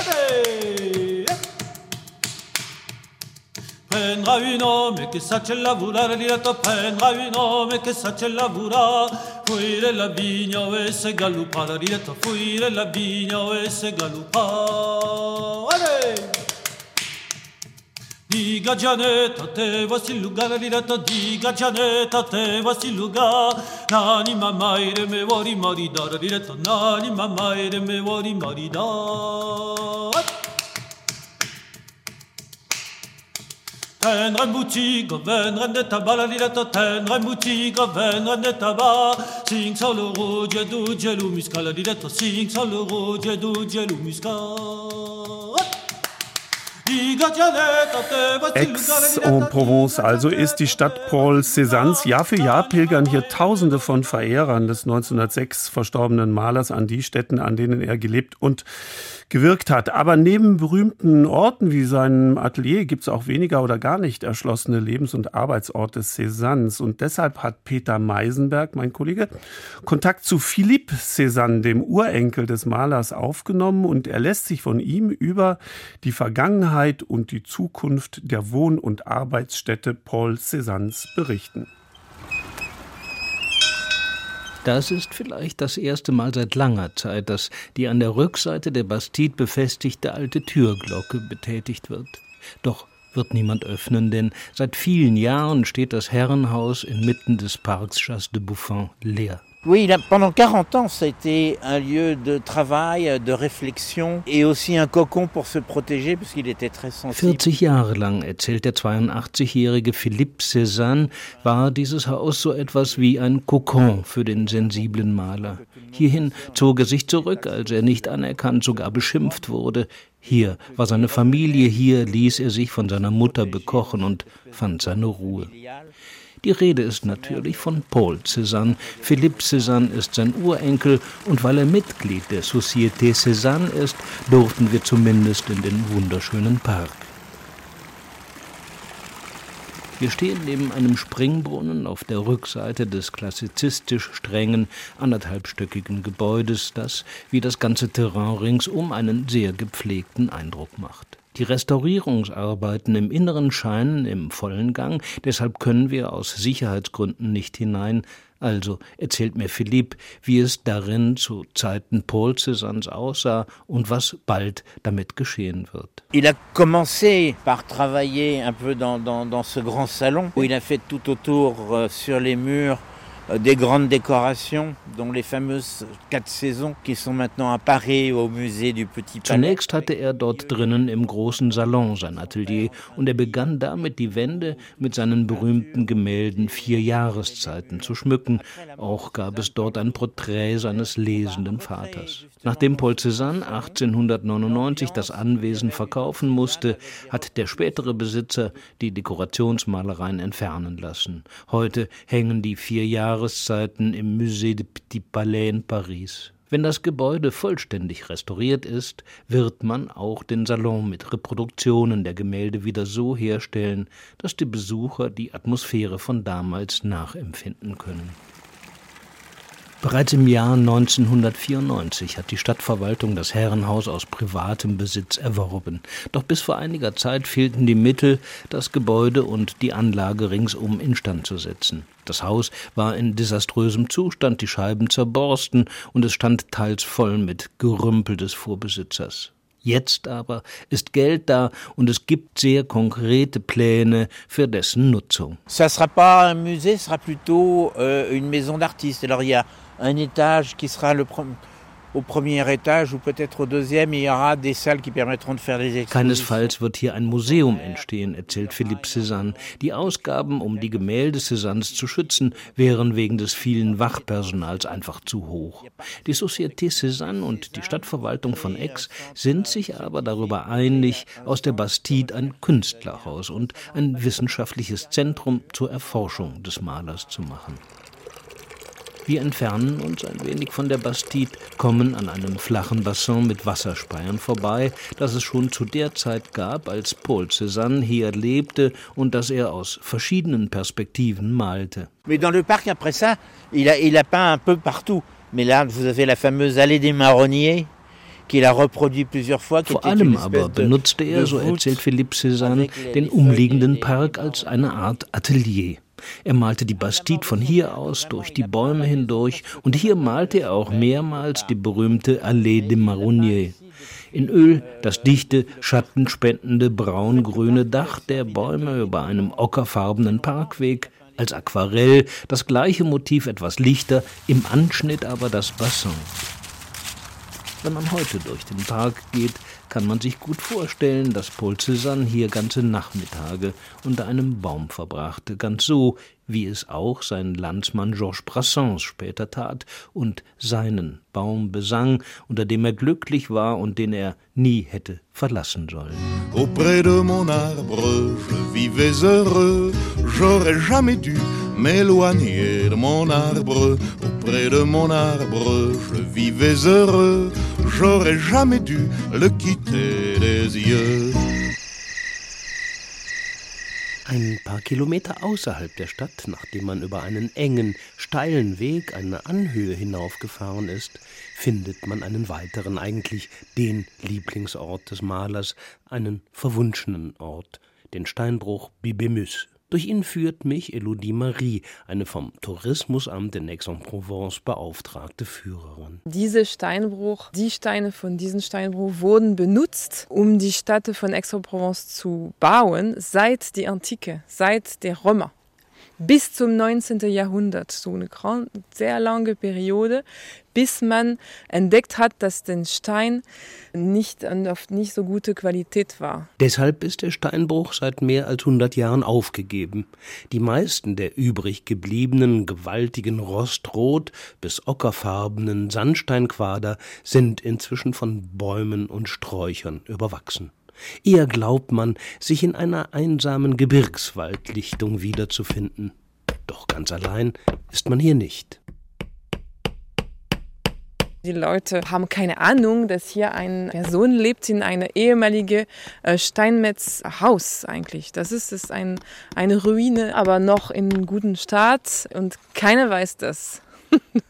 Ede! Prendra un homme che sace lavora Ravirata prendra un homme che sace lavora Fuire la vigna e se gallupa Ravirata fuire la vigna e se gallupa Ede! Diga Gianetta, te va si luga la diretta, diga Gianetta, te va si luga. Nani mamma ire me vuori marida, la diretta, nani mamma ire me vuori marida. Tenre boutique, venre de tabac, la diretta, tenre boutique, venre de tabac. 500 euro, diedu, dielu, musca, la diretta, 500 euro, diedu, dielu, musca. Aix-en-Provence also ist die Stadt Paul Cézannes. Jahr für Jahr pilgern hier Tausende von Verehrern des 1906 verstorbenen Malers an die Stätten, an denen er gelebt und gewirkt hat. Aber neben berühmten Orten wie seinem Atelier gibt es auch weniger oder gar nicht erschlossene Lebens- und Arbeitsorte Cézannes. Und deshalb hat Peter Meisenberg, mein Kollege, Kontakt zu Philippe Cézanne, dem Urenkel des Malers, aufgenommen und er lässt sich von ihm über die Vergangenheit und die Zukunft der Wohn- und Arbeitsstätte Paul Cézannes berichten. Das ist vielleicht das erste Mal seit langer Zeit, dass die an der Rückseite der Bastide befestigte alte Türglocke betätigt wird. Doch wird niemand öffnen, denn seit vielen Jahren steht das Herrenhaus inmitten des Parks Chasse de Bouffon leer. Oui, pendant 40 ans, ça a été un lieu de travail, de réflexion et aussi un cocon pour se protéger, parce qu'il était très sensible. 40 Jahre lang, erzählt der 82-jährige Philippe Cézanne, war dieses Haus so etwas wie ein Kokon für den sensiblen Maler. Hierhin zog er sich zurück, als er nicht anerkannt, sogar beschimpft wurde. Hier war seine Familie, hier ließ er sich von seiner Mutter bekochen und fand seine Ruhe. Die Rede ist natürlich von Paul Cézanne. Philippe Cézanne ist sein Urenkel und weil er Mitglied der Société Cézanne ist, durften wir zumindest in den wunderschönen Park. Wir stehen neben einem Springbrunnen auf der Rückseite des klassizistisch strengen, anderthalbstöckigen Gebäudes, das, wie das ganze Terrain ringsum, einen sehr gepflegten Eindruck macht. Die Restaurierungsarbeiten im Inneren scheinen im vollen Gang, deshalb können wir aus Sicherheitsgründen nicht hinein. Also erzählt mir Philipp, wie es darin zu Zeiten Paul Cézannes aussah und was bald damit geschehen wird. Il a commencé par travailler un peu dans, dans, dans ce grand salon où il a fait tout autour euh, sur les murs des grandes décorations, dont les fameuses quatre saisons qui sont maintenant à Paris au Musée du Petit Palais. Zunächst hatte er dort drinnen im großen Salon sein Atelier und er begann damit die Wände mit seinen berühmten Gemälden Vier Jahreszeiten zu schmücken. Auch gab es dort ein Porträt seines lesenden Vaters. Nachdem Paul Cézanne 1899 das Anwesen verkaufen musste, hat der spätere Besitzer die Dekorationsmalereien entfernen lassen. Heute hängen die vier Jahreszeiten im Musée de Petit Palais in Paris. Wenn das Gebäude vollständig restauriert ist, wird man auch den Salon mit Reproduktionen der Gemälde wieder so herstellen, dass die Besucher die Atmosphäre von damals nachempfinden können. Bereits im Jahr 1994 hat die Stadtverwaltung das Herrenhaus aus privatem Besitz erworben. Doch bis vor einiger Zeit fehlten die Mittel, das Gebäude und die Anlage ringsum instand zu setzen. Das Haus war in desaströsem Zustand, die Scheiben zerborsten und es stand teils voll mit Gerümpel des Vorbesitzers. Jetzt aber ist Geld da und es gibt sehr konkrete Pläne für dessen Nutzung. Ça sera pas un musée, sera plutôt euh, une maison d'artistes. Alors il y a un étage qui sera le premier. Keinesfalls wird hier ein Museum entstehen, erzählt Philippe Cézanne. Die Ausgaben, um die Gemälde Cézannes zu schützen, wären wegen des vielen Wachpersonals einfach zu hoch. Die Société Cézanne und die Stadtverwaltung von Aix sind sich aber darüber einig, aus der Bastide ein Künstlerhaus und ein wissenschaftliches Zentrum zur Erforschung des Malers zu machen. Wir entfernen uns ein wenig von der Bastide, kommen an einem flachen Bassin mit Wasserspeiern vorbei, das es schon zu der Zeit gab, als Paul Cézanne hier lebte und das er aus verschiedenen Perspektiven malte. Mais dans le parc après ça, il a, il a peint un peu partout. Mais là, vous avez la fameuse allée des marronniers. Vor allem aber benutzte er, so erzählt Philippe Cézanne, den umliegenden Park als eine Art Atelier. Er malte die Bastide von hier aus durch die Bäume hindurch und hier malte er auch mehrmals die berühmte Allée des Marronniers. In Öl das dichte, schattenspendende braungrüne Dach der Bäume über einem ockerfarbenen Parkweg, als Aquarell das gleiche Motiv etwas lichter, im Anschnitt aber das Bassin. Wenn man heute durch den Park geht, kann man sich gut vorstellen, dass Paul Cézanne hier ganze Nachmittage unter einem Baum verbrachte, ganz so, wie es auch sein Landsmann Georges Brassens später tat und seinen Baum besang, unter dem er glücklich war und den er nie hätte verlassen sollen. Auprès de mon arbre, je vivais heureux, j'aurais jamais dû m'éloigner de mon arbre. Auprès de mon arbre, je vivais heureux, j'aurais jamais dû le quitter des yeux. Ein paar Kilometer außerhalb der Stadt, nachdem man über einen engen, steilen Weg eine Anhöhe hinaufgefahren ist, findet man einen weiteren, eigentlich den Lieblingsort des Malers, einen verwunschenen Ort, den Steinbruch Bibemüs. Durch ihn führt mich Elodie Marie, eine vom Tourismusamt in Aix-en-Provence beauftragte Führerin. Dieser Steinbruch, die Steine von diesem Steinbruch wurden benutzt, um die Stadt von Aix-en-Provence zu bauen, seit der Antike, seit der Römer bis zum 19. Jahrhundert, so eine sehr lange Periode, bis man entdeckt hat, dass der Stein nicht auf nicht so gute Qualität war. Deshalb ist der Steinbruch seit mehr als 100 Jahren aufgegeben. Die meisten der übrig gebliebenen gewaltigen rostrot bis ockerfarbenen Sandsteinquader sind inzwischen von Bäumen und Sträuchern überwachsen. Eher glaubt man, sich in einer einsamen Gebirgswaldlichtung wiederzufinden. Doch ganz allein ist man hier nicht. Die Leute haben keine Ahnung, dass hier eine Person lebt in einem ehemaligen äh, Steinmetzhaus eigentlich. Das ist, ist ein, eine Ruine, aber noch in gutem Staat und keiner weiß das.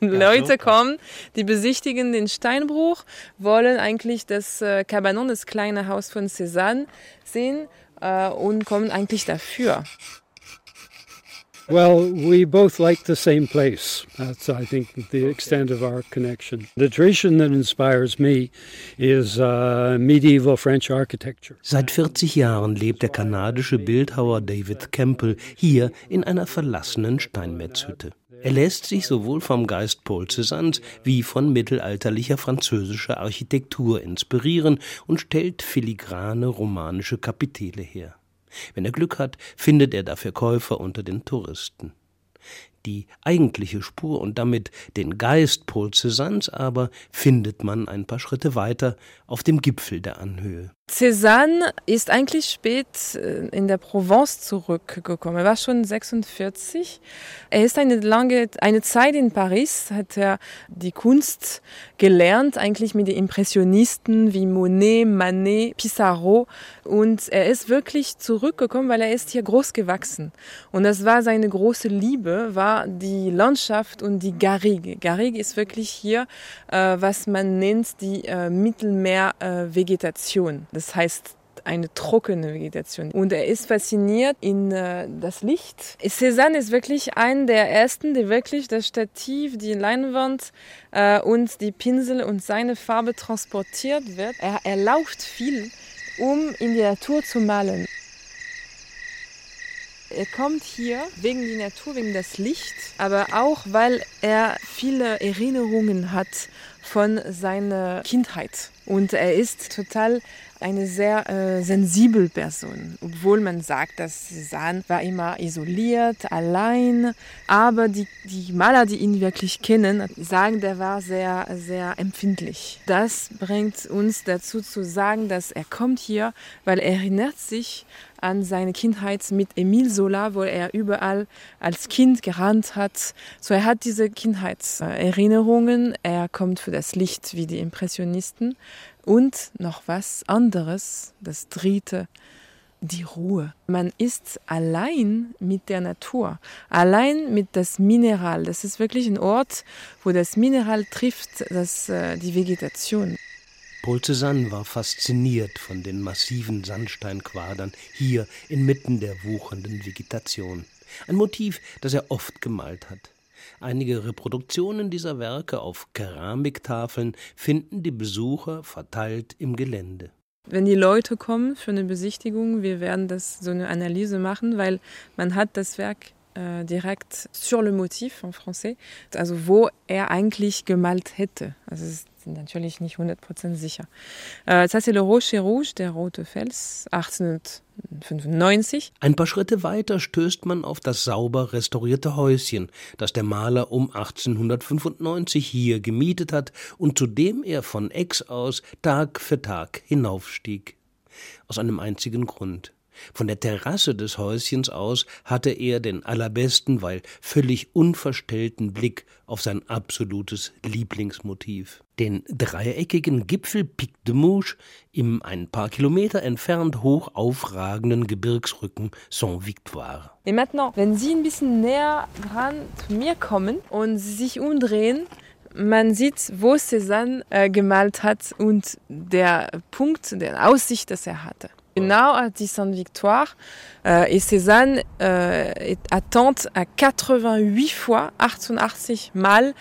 Leute kommen, die besichtigen den Steinbruch, wollen eigentlich das äh, Cabanon, das kleine Haus von Cézanne, sehen äh, und kommen eigentlich dafür. Well, we both like the same place. That's, I think, the extent of our connection. The tradition that inspires me is uh, medieval French architecture. Seit 40 Jahren lebt der kanadische Bildhauer David Campbell hier in einer verlassenen Steinmetzhütte. Er lässt sich sowohl vom Geist Paul Cézannes wie von mittelalterlicher französischer Architektur inspirieren und stellt filigrane romanische Kapitele her. Wenn er Glück hat, findet er dafür Käufer unter den Touristen. Die eigentliche Spur und damit den Geist Paul Cézannes aber findet man ein paar Schritte weiter auf dem Gipfel der Anhöhe. Cézanne ist eigentlich spät äh, in der Provence zurückgekommen. Er war schon 46. Er ist eine lange eine Zeit in Paris, hat er die Kunst gelernt, eigentlich mit den Impressionisten wie Monet, Manet, Pissarro. Und er ist wirklich zurückgekommen, weil er ist hier groß gewachsen. Und das war seine große Liebe, war die Landschaft und die Garrigue. Garrigue ist wirklich hier, äh, was man nennt die äh, Mittelmeervegetation. Das heißt eine trockene Vegetation. Und er ist fasziniert in äh, das Licht. Cézanne ist wirklich ein der ersten, der wirklich das Stativ, die Leinwand äh, und die Pinsel und seine Farbe transportiert wird. Er, er lauft viel, um in die Natur zu malen. Er kommt hier wegen der Natur, wegen des Lichts, aber auch, weil er viele Erinnerungen hat von seiner Kindheit. Und er ist total eine sehr äh, sensible Person, obwohl man sagt, dass Cézanne war immer isoliert, allein. Aber die, die Maler, die ihn wirklich kennen, sagen, der war sehr, sehr empfindlich. Das bringt uns dazu zu sagen, dass er kommt hier, weil er erinnert sich an seine Kindheit mit Emile Zola, wo er überall als Kind gerannt hat. So er hat diese Kindheitserinnerungen. Er kommt für das Licht wie die Impressionisten. Und noch was anderes, das dritte, die Ruhe. Man ist allein mit der Natur, allein mit das Mineral. Das ist wirklich ein Ort, wo das Mineral trifft das, äh, die Vegetation. Paul Cézanne war fasziniert von den massiven Sandsteinquadern hier inmitten der wuchernden Vegetation. Ein Motiv, das er oft gemalt hat. Einige Reproduktionen dieser Werke auf Keramiktafeln finden die Besucher verteilt im Gelände. Wenn die Leute kommen für eine Besichtigung, wir werden das so eine Analyse machen, weil man hat das Werk äh, direkt sur le motif en français, also wo er eigentlich gemalt hätte. Also sind natürlich nicht 100% sicher. Äh, ça c'est le Rocher Rouge, der rote Fels, 1895. Ein paar Schritte weiter stößt man auf das sauber restaurierte Häuschen, das der Maler um 1895 hier gemietet hat und zu dem er von Aix aus Tag für Tag hinaufstieg. Aus einem einzigen Grund. Von der Terrasse des Häuschens aus hatte er den allerbesten, weil völlig unverstellten Blick auf sein absolutes Lieblingsmotiv. Den dreieckigen Gipfel Pic de Mouche im ein paar Kilometer entfernt hoch aufragenden Gebirgsrücken Saint-Victoire. Et maintenant, wenn Sie ein bisschen näher dran zu mir kommen und sich umdrehen, man sieht, wo Cézanne äh, gemalt hat und der Punkt, der Aussicht, das er hatte. Genau à die Sainte-Victoire. Euh, et Cézanne euh, attente à 88 fois, 88 Mal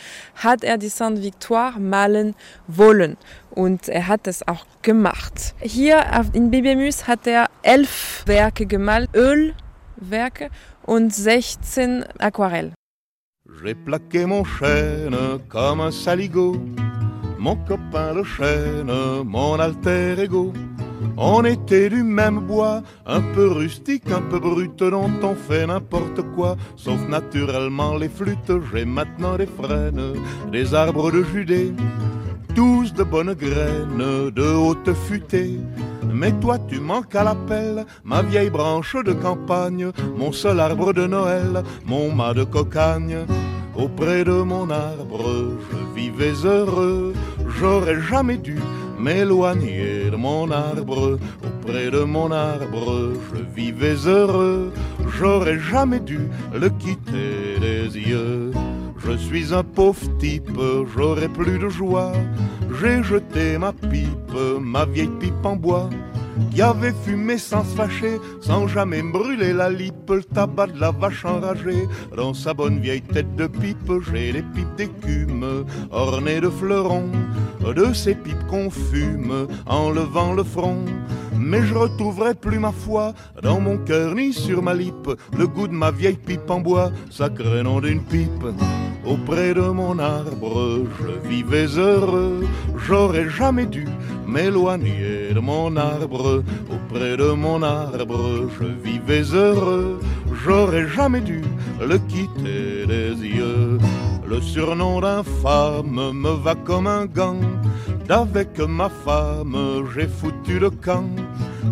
hat er die Sainte-Victoire malen wollen. Und er hat es auch gemacht. Hier in Bebemus hat er elf Werke gemalt, Ölwerke und 16 Aquarell. J'ai plaqué mon chêne comme un saligot, mon copain le chêne, mon alter ego. On était du même bois, un peu rustique, un peu brut, dont on fait n'importe quoi, sauf naturellement les flûtes. J'ai maintenant des frênes, des arbres de Judée, tous de bonnes graines, de haute futée. Mais toi tu manques à l'appel, ma vieille branche de campagne, mon seul arbre de Noël, mon mât de cocagne. Auprès de mon arbre, je vivais heureux, j'aurais jamais dû m'éloigner de mon arbre. Auprès de mon arbre, je vivais heureux, j'aurais jamais dû le quitter des yeux. Je suis un pauvre type, j'aurais plus de joie. J'ai jeté ma pipe, ma vieille pipe en bois qui avait fumé sans se fâcher, sans jamais brûler la lippe, le tabac de la vache enragée. Dans sa bonne vieille tête de pipe, j'ai les pipes d'écume, ornées de fleurons, de ces pipes qu'on fume en levant le front. Mais je retrouverai plus ma foi dans mon cœur ni sur ma lippe le goût de ma vieille pipe en bois, sacré nom d'une pipe. Auprès de mon arbre, je vivais heureux, j'aurais jamais dû m'éloigner de mon arbre. Auprès de mon arbre, je vivais heureux, j'aurais jamais dû le quitter des yeux. Le surnom d'infâme me va comme un gant. D'avec ma femme, j'ai foutu le camp.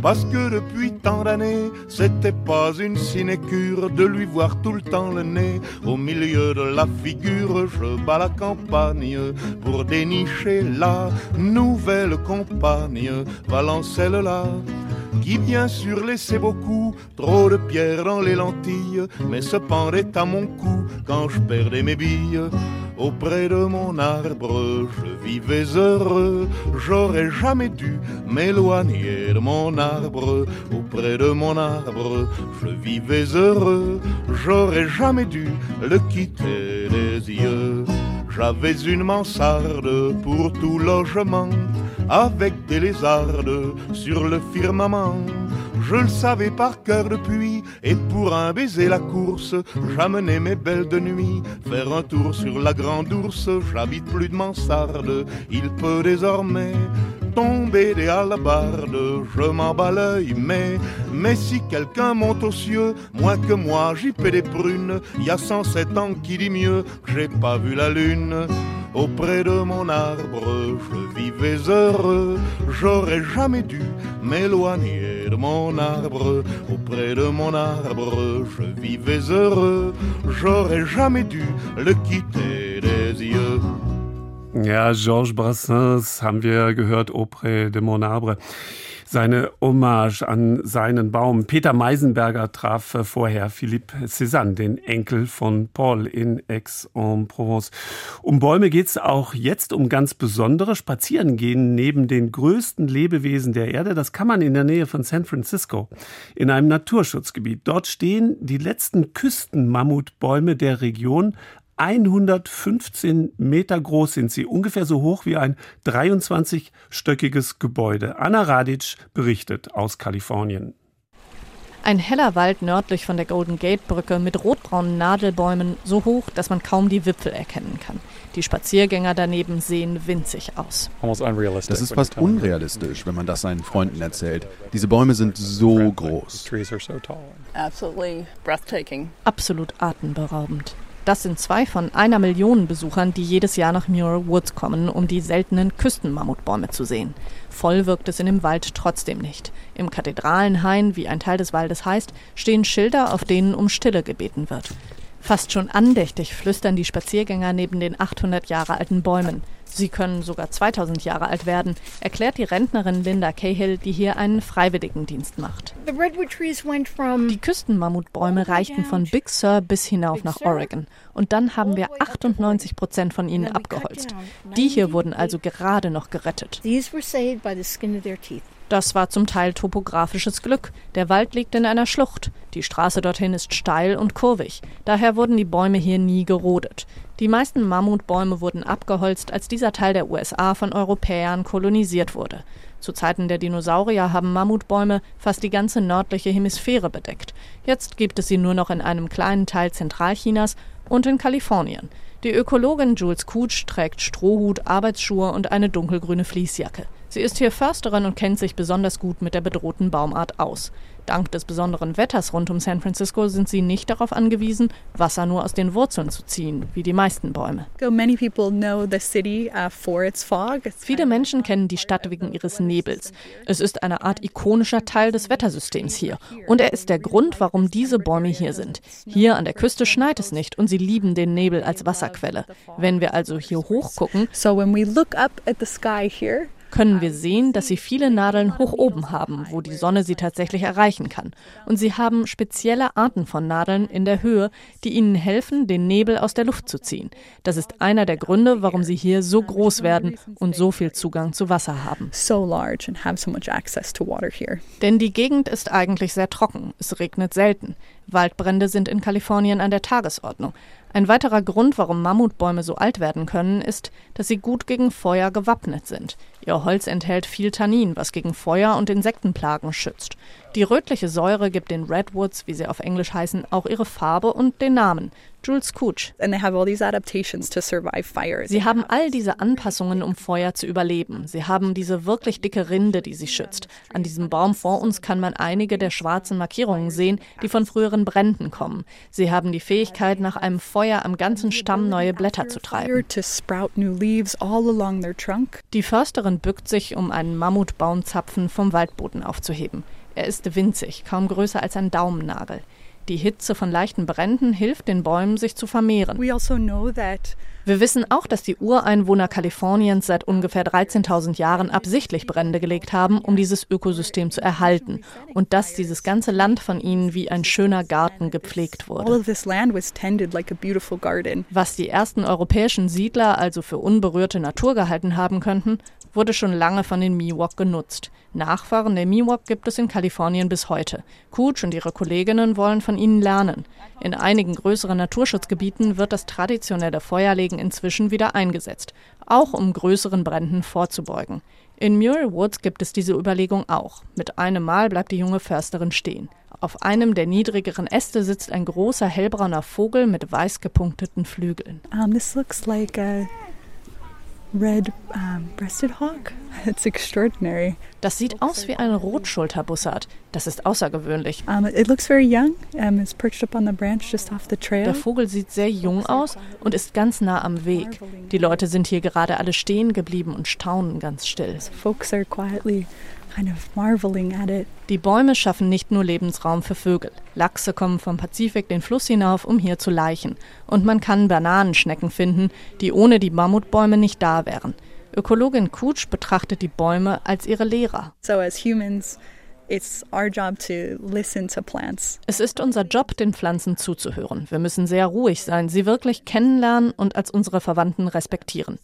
Parce que depuis tant d'années, c'était pas une sinécure de lui voir tout le temps le nez au milieu de la figure. Je bats la campagne pour dénicher la nouvelle compagne, Valencelle-là qui bien sûr laissait beaucoup trop de pierres dans les lentilles, mais se pendait à mon cou quand je perdais mes billes. Auprès de mon arbre, je vivais heureux, j'aurais jamais dû m'éloigner de mon arbre. Auprès de mon arbre, je vivais heureux, j'aurais jamais dû le quitter des yeux. J'avais une mansarde pour tout logement, avec des lézardes sur le firmament. Je le savais par cœur depuis, et pour un baiser la course, j'amenais mes belles de nuit faire un tour sur la grande ours. J'habite plus de mansarde, il peut désormais tomber des alabardes. Je m'en bats l'œil, mais, mais si quelqu'un monte aux cieux, moins que moi, j'y paie des prunes. Y a 107 ans qui dit mieux, j'ai pas vu la lune. Auprès de mon arbre, je vivais heureux, j'aurais jamais dû m'éloigner de mon arbre. Auprès de mon arbre, je vivais heureux, j'aurais jamais dû le quitter des yeux. Ja, Georges Brassens haben wir gehört, Auprès de mon arbre. Seine Hommage an seinen Baum. Peter Meisenberger traf vorher Philippe Cézanne, den Enkel von Paul in Aix-en-Provence. Um Bäume geht's auch jetzt um ganz besondere Spazierengehen neben den größten Lebewesen der Erde. Das kann man in der Nähe von San Francisco in einem Naturschutzgebiet. Dort stehen die letzten Küstenmammutbäume der Region 115 Meter groß sind sie, ungefähr so hoch wie ein 23-stöckiges Gebäude. Anna Radic berichtet aus Kalifornien. Ein heller Wald nördlich von der Golden Gate Brücke mit rotbraunen Nadelbäumen, so hoch, dass man kaum die Wipfel erkennen kann. Die Spaziergänger daneben sehen winzig aus. Das ist fast unrealistisch, wenn man das seinen Freunden erzählt. Diese Bäume sind so groß. Absolut atemberaubend. Das sind zwei von einer Million Besuchern, die jedes Jahr nach Muir Woods kommen, um die seltenen Küstenmammutbäume zu sehen. Voll wirkt es in dem Wald trotzdem nicht. Im Kathedralenhain, wie ein Teil des Waldes heißt, stehen Schilder, auf denen um Stille gebeten wird. Fast schon andächtig flüstern die Spaziergänger neben den 800 Jahre alten Bäumen. Sie können sogar 2000 Jahre alt werden, erklärt die Rentnerin Linda Cahill, die hier einen Freiwilligendienst macht. Die Küstenmammutbäume reichten von Big Sur bis hinauf nach Oregon. Und dann haben wir 98 Prozent von ihnen abgeholzt. Die hier wurden also gerade noch gerettet. Das war zum Teil topografisches Glück. Der Wald liegt in einer Schlucht. Die Straße dorthin ist steil und kurvig. Daher wurden die Bäume hier nie gerodet. Die meisten Mammutbäume wurden abgeholzt, als dieser Teil der USA von Europäern kolonisiert wurde. Zu Zeiten der Dinosaurier haben Mammutbäume fast die ganze nördliche Hemisphäre bedeckt. Jetzt gibt es sie nur noch in einem kleinen Teil Zentralchinas und in Kalifornien. Die Ökologin Jules Kutsch trägt Strohhut, Arbeitsschuhe und eine dunkelgrüne Fließjacke. Sie ist hier Försterin und kennt sich besonders gut mit der bedrohten Baumart aus. Dank des besonderen Wetters rund um San Francisco sind sie nicht darauf angewiesen, Wasser nur aus den Wurzeln zu ziehen, wie die meisten Bäume. Viele Menschen kennen die Stadt wegen ihres Nebels. Es ist eine Art ikonischer Teil des Wettersystems hier. Und er ist der Grund, warum diese Bäume hier sind. Hier an der Küste schneit es nicht und sie lieben den Nebel als Wasserquelle. Wenn wir also hier hochgucken, so können wir sehen, dass sie viele Nadeln hoch oben haben, wo die Sonne sie tatsächlich erreichen kann. Und sie haben spezielle Arten von Nadeln in der Höhe, die ihnen helfen, den Nebel aus der Luft zu ziehen. Das ist einer der Gründe, warum sie hier so groß werden und so viel Zugang zu Wasser haben. Denn die Gegend ist eigentlich sehr trocken. Es regnet selten. Waldbrände sind in Kalifornien an der Tagesordnung. Ein weiterer Grund, warum Mammutbäume so alt werden können, ist, dass sie gut gegen Feuer gewappnet sind. Ihr Holz enthält viel Tannin, was gegen Feuer und Insektenplagen schützt. Die rötliche Säure gibt den Redwoods, wie sie auf Englisch heißen, auch ihre Farbe und den Namen. Jules Cooch. Sie haben all diese Anpassungen, um Feuer zu überleben. Sie haben diese wirklich dicke Rinde, die sie schützt. An diesem Baum vor uns kann man einige der schwarzen Markierungen sehen, die von früheren Bränden kommen. Sie haben die Fähigkeit, nach einem Feuer am ganzen Stamm neue Blätter zu treiben. Die Försterin bückt sich, um einen Mammutbaumzapfen vom Waldboden aufzuheben. Er ist winzig, kaum größer als ein Daumennagel. Die Hitze von leichten Bränden hilft den Bäumen, sich zu vermehren. Also Wir wissen auch, dass die Ureinwohner Kaliforniens seit ungefähr 13.000 Jahren absichtlich Brände gelegt haben, um dieses Ökosystem zu erhalten und dass dieses ganze Land von ihnen wie ein schöner Garten gepflegt wurde. Was die ersten europäischen Siedler also für unberührte Natur gehalten haben könnten, wurde schon lange von den Miwok genutzt. Nachfahren der Miwok gibt es in Kalifornien bis heute. Cooch und ihre Kolleginnen wollen von ihnen lernen. In einigen größeren Naturschutzgebieten wird das traditionelle Feuerlegen inzwischen wieder eingesetzt, auch um größeren Bränden vorzubeugen. In Muir Woods gibt es diese Überlegung auch. Mit einem Mal bleibt die junge Försterin stehen. Auf einem der niedrigeren Äste sitzt ein großer hellbrauner Vogel mit weiß gepunkteten Flügeln. Um, this looks like a red um, breasted hawk. <laughs> It's extraordinary. Das sieht aus wie ein Rotschulterbussard. Das ist außergewöhnlich. Um, it looks very young. Um, it's perched up on the branch just off the trail. Der Vogel sieht sehr jung aus und ist ganz nah am Weg. Die Leute sind hier gerade alle stehen geblieben und staunen ganz still. Folks are quietly kind of marveling at it. Die Bäume schaffen nicht nur Lebensraum für Vögel. Lachse kommen vom Pazifik den Fluss hinauf, um hier zu laichen. Und man kann Bananenschnecken finden, die ohne die Mammutbäume nicht da wären. Ökologin Kutsch betrachtet die Bäume als ihre Lehrer. So as humans It's our job to listen to plants. Es ist unser Job, den Pflanzen zuzuhören. Wir müssen sehr ruhig sein, sie wirklich kennenlernen und als unsere Verwandten respektieren.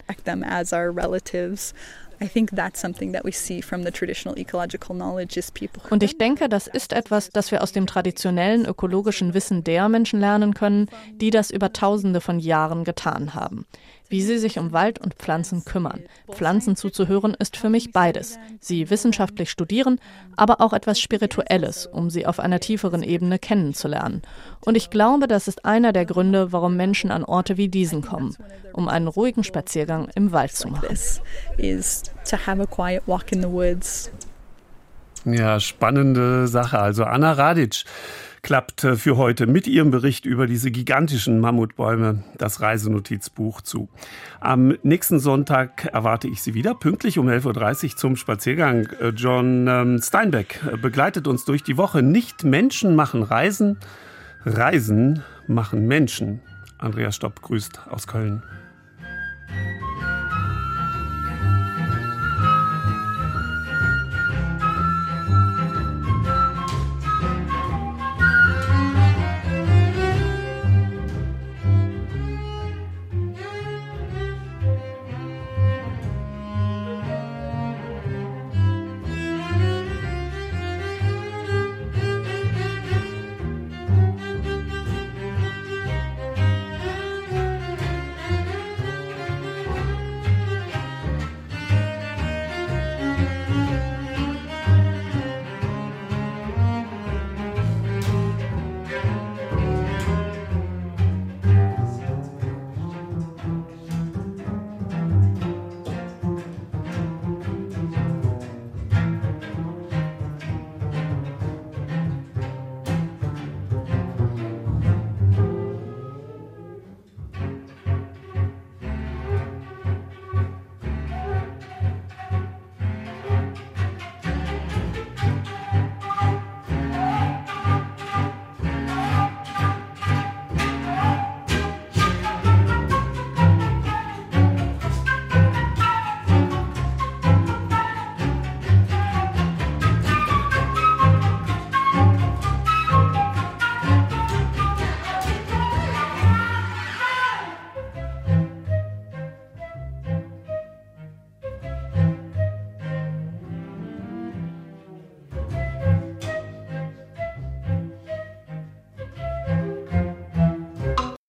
Und ich denke, das ist etwas, das wir aus dem traditionellen ökologischen Wissen der Menschen lernen können, die das über Tausende von Jahren getan haben. Wie sie sich um Wald und Pflanzen kümmern. Pflanzen zuzuhören ist für mich beides. Sie wissenschaftlich studieren, aber auch etwas Spirituelles, um sie auf einer tieferen Ebene kennenzulernen. Und ich glaube, das ist einer der Gründe, warum Menschen an Orte wie diesen kommen, um einen ruhigen Spaziergang im Wald zu machen. Ja, spannende Sache. Also Anna Radic klappt äh, für heute mit ihrem Bericht über diese gigantischen Mammutbäume das Reisenotizbuch zu. Am nächsten Sonntag erwarte ich Sie wieder, pünktlich um 11.30 Uhr zum Spaziergang. Äh, John ähm, Steinbeck äh, begleitet uns durch die Woche. Nicht Menschen machen Reisen, Reisen machen Menschen. Andreas Stopp grüßt aus Köln.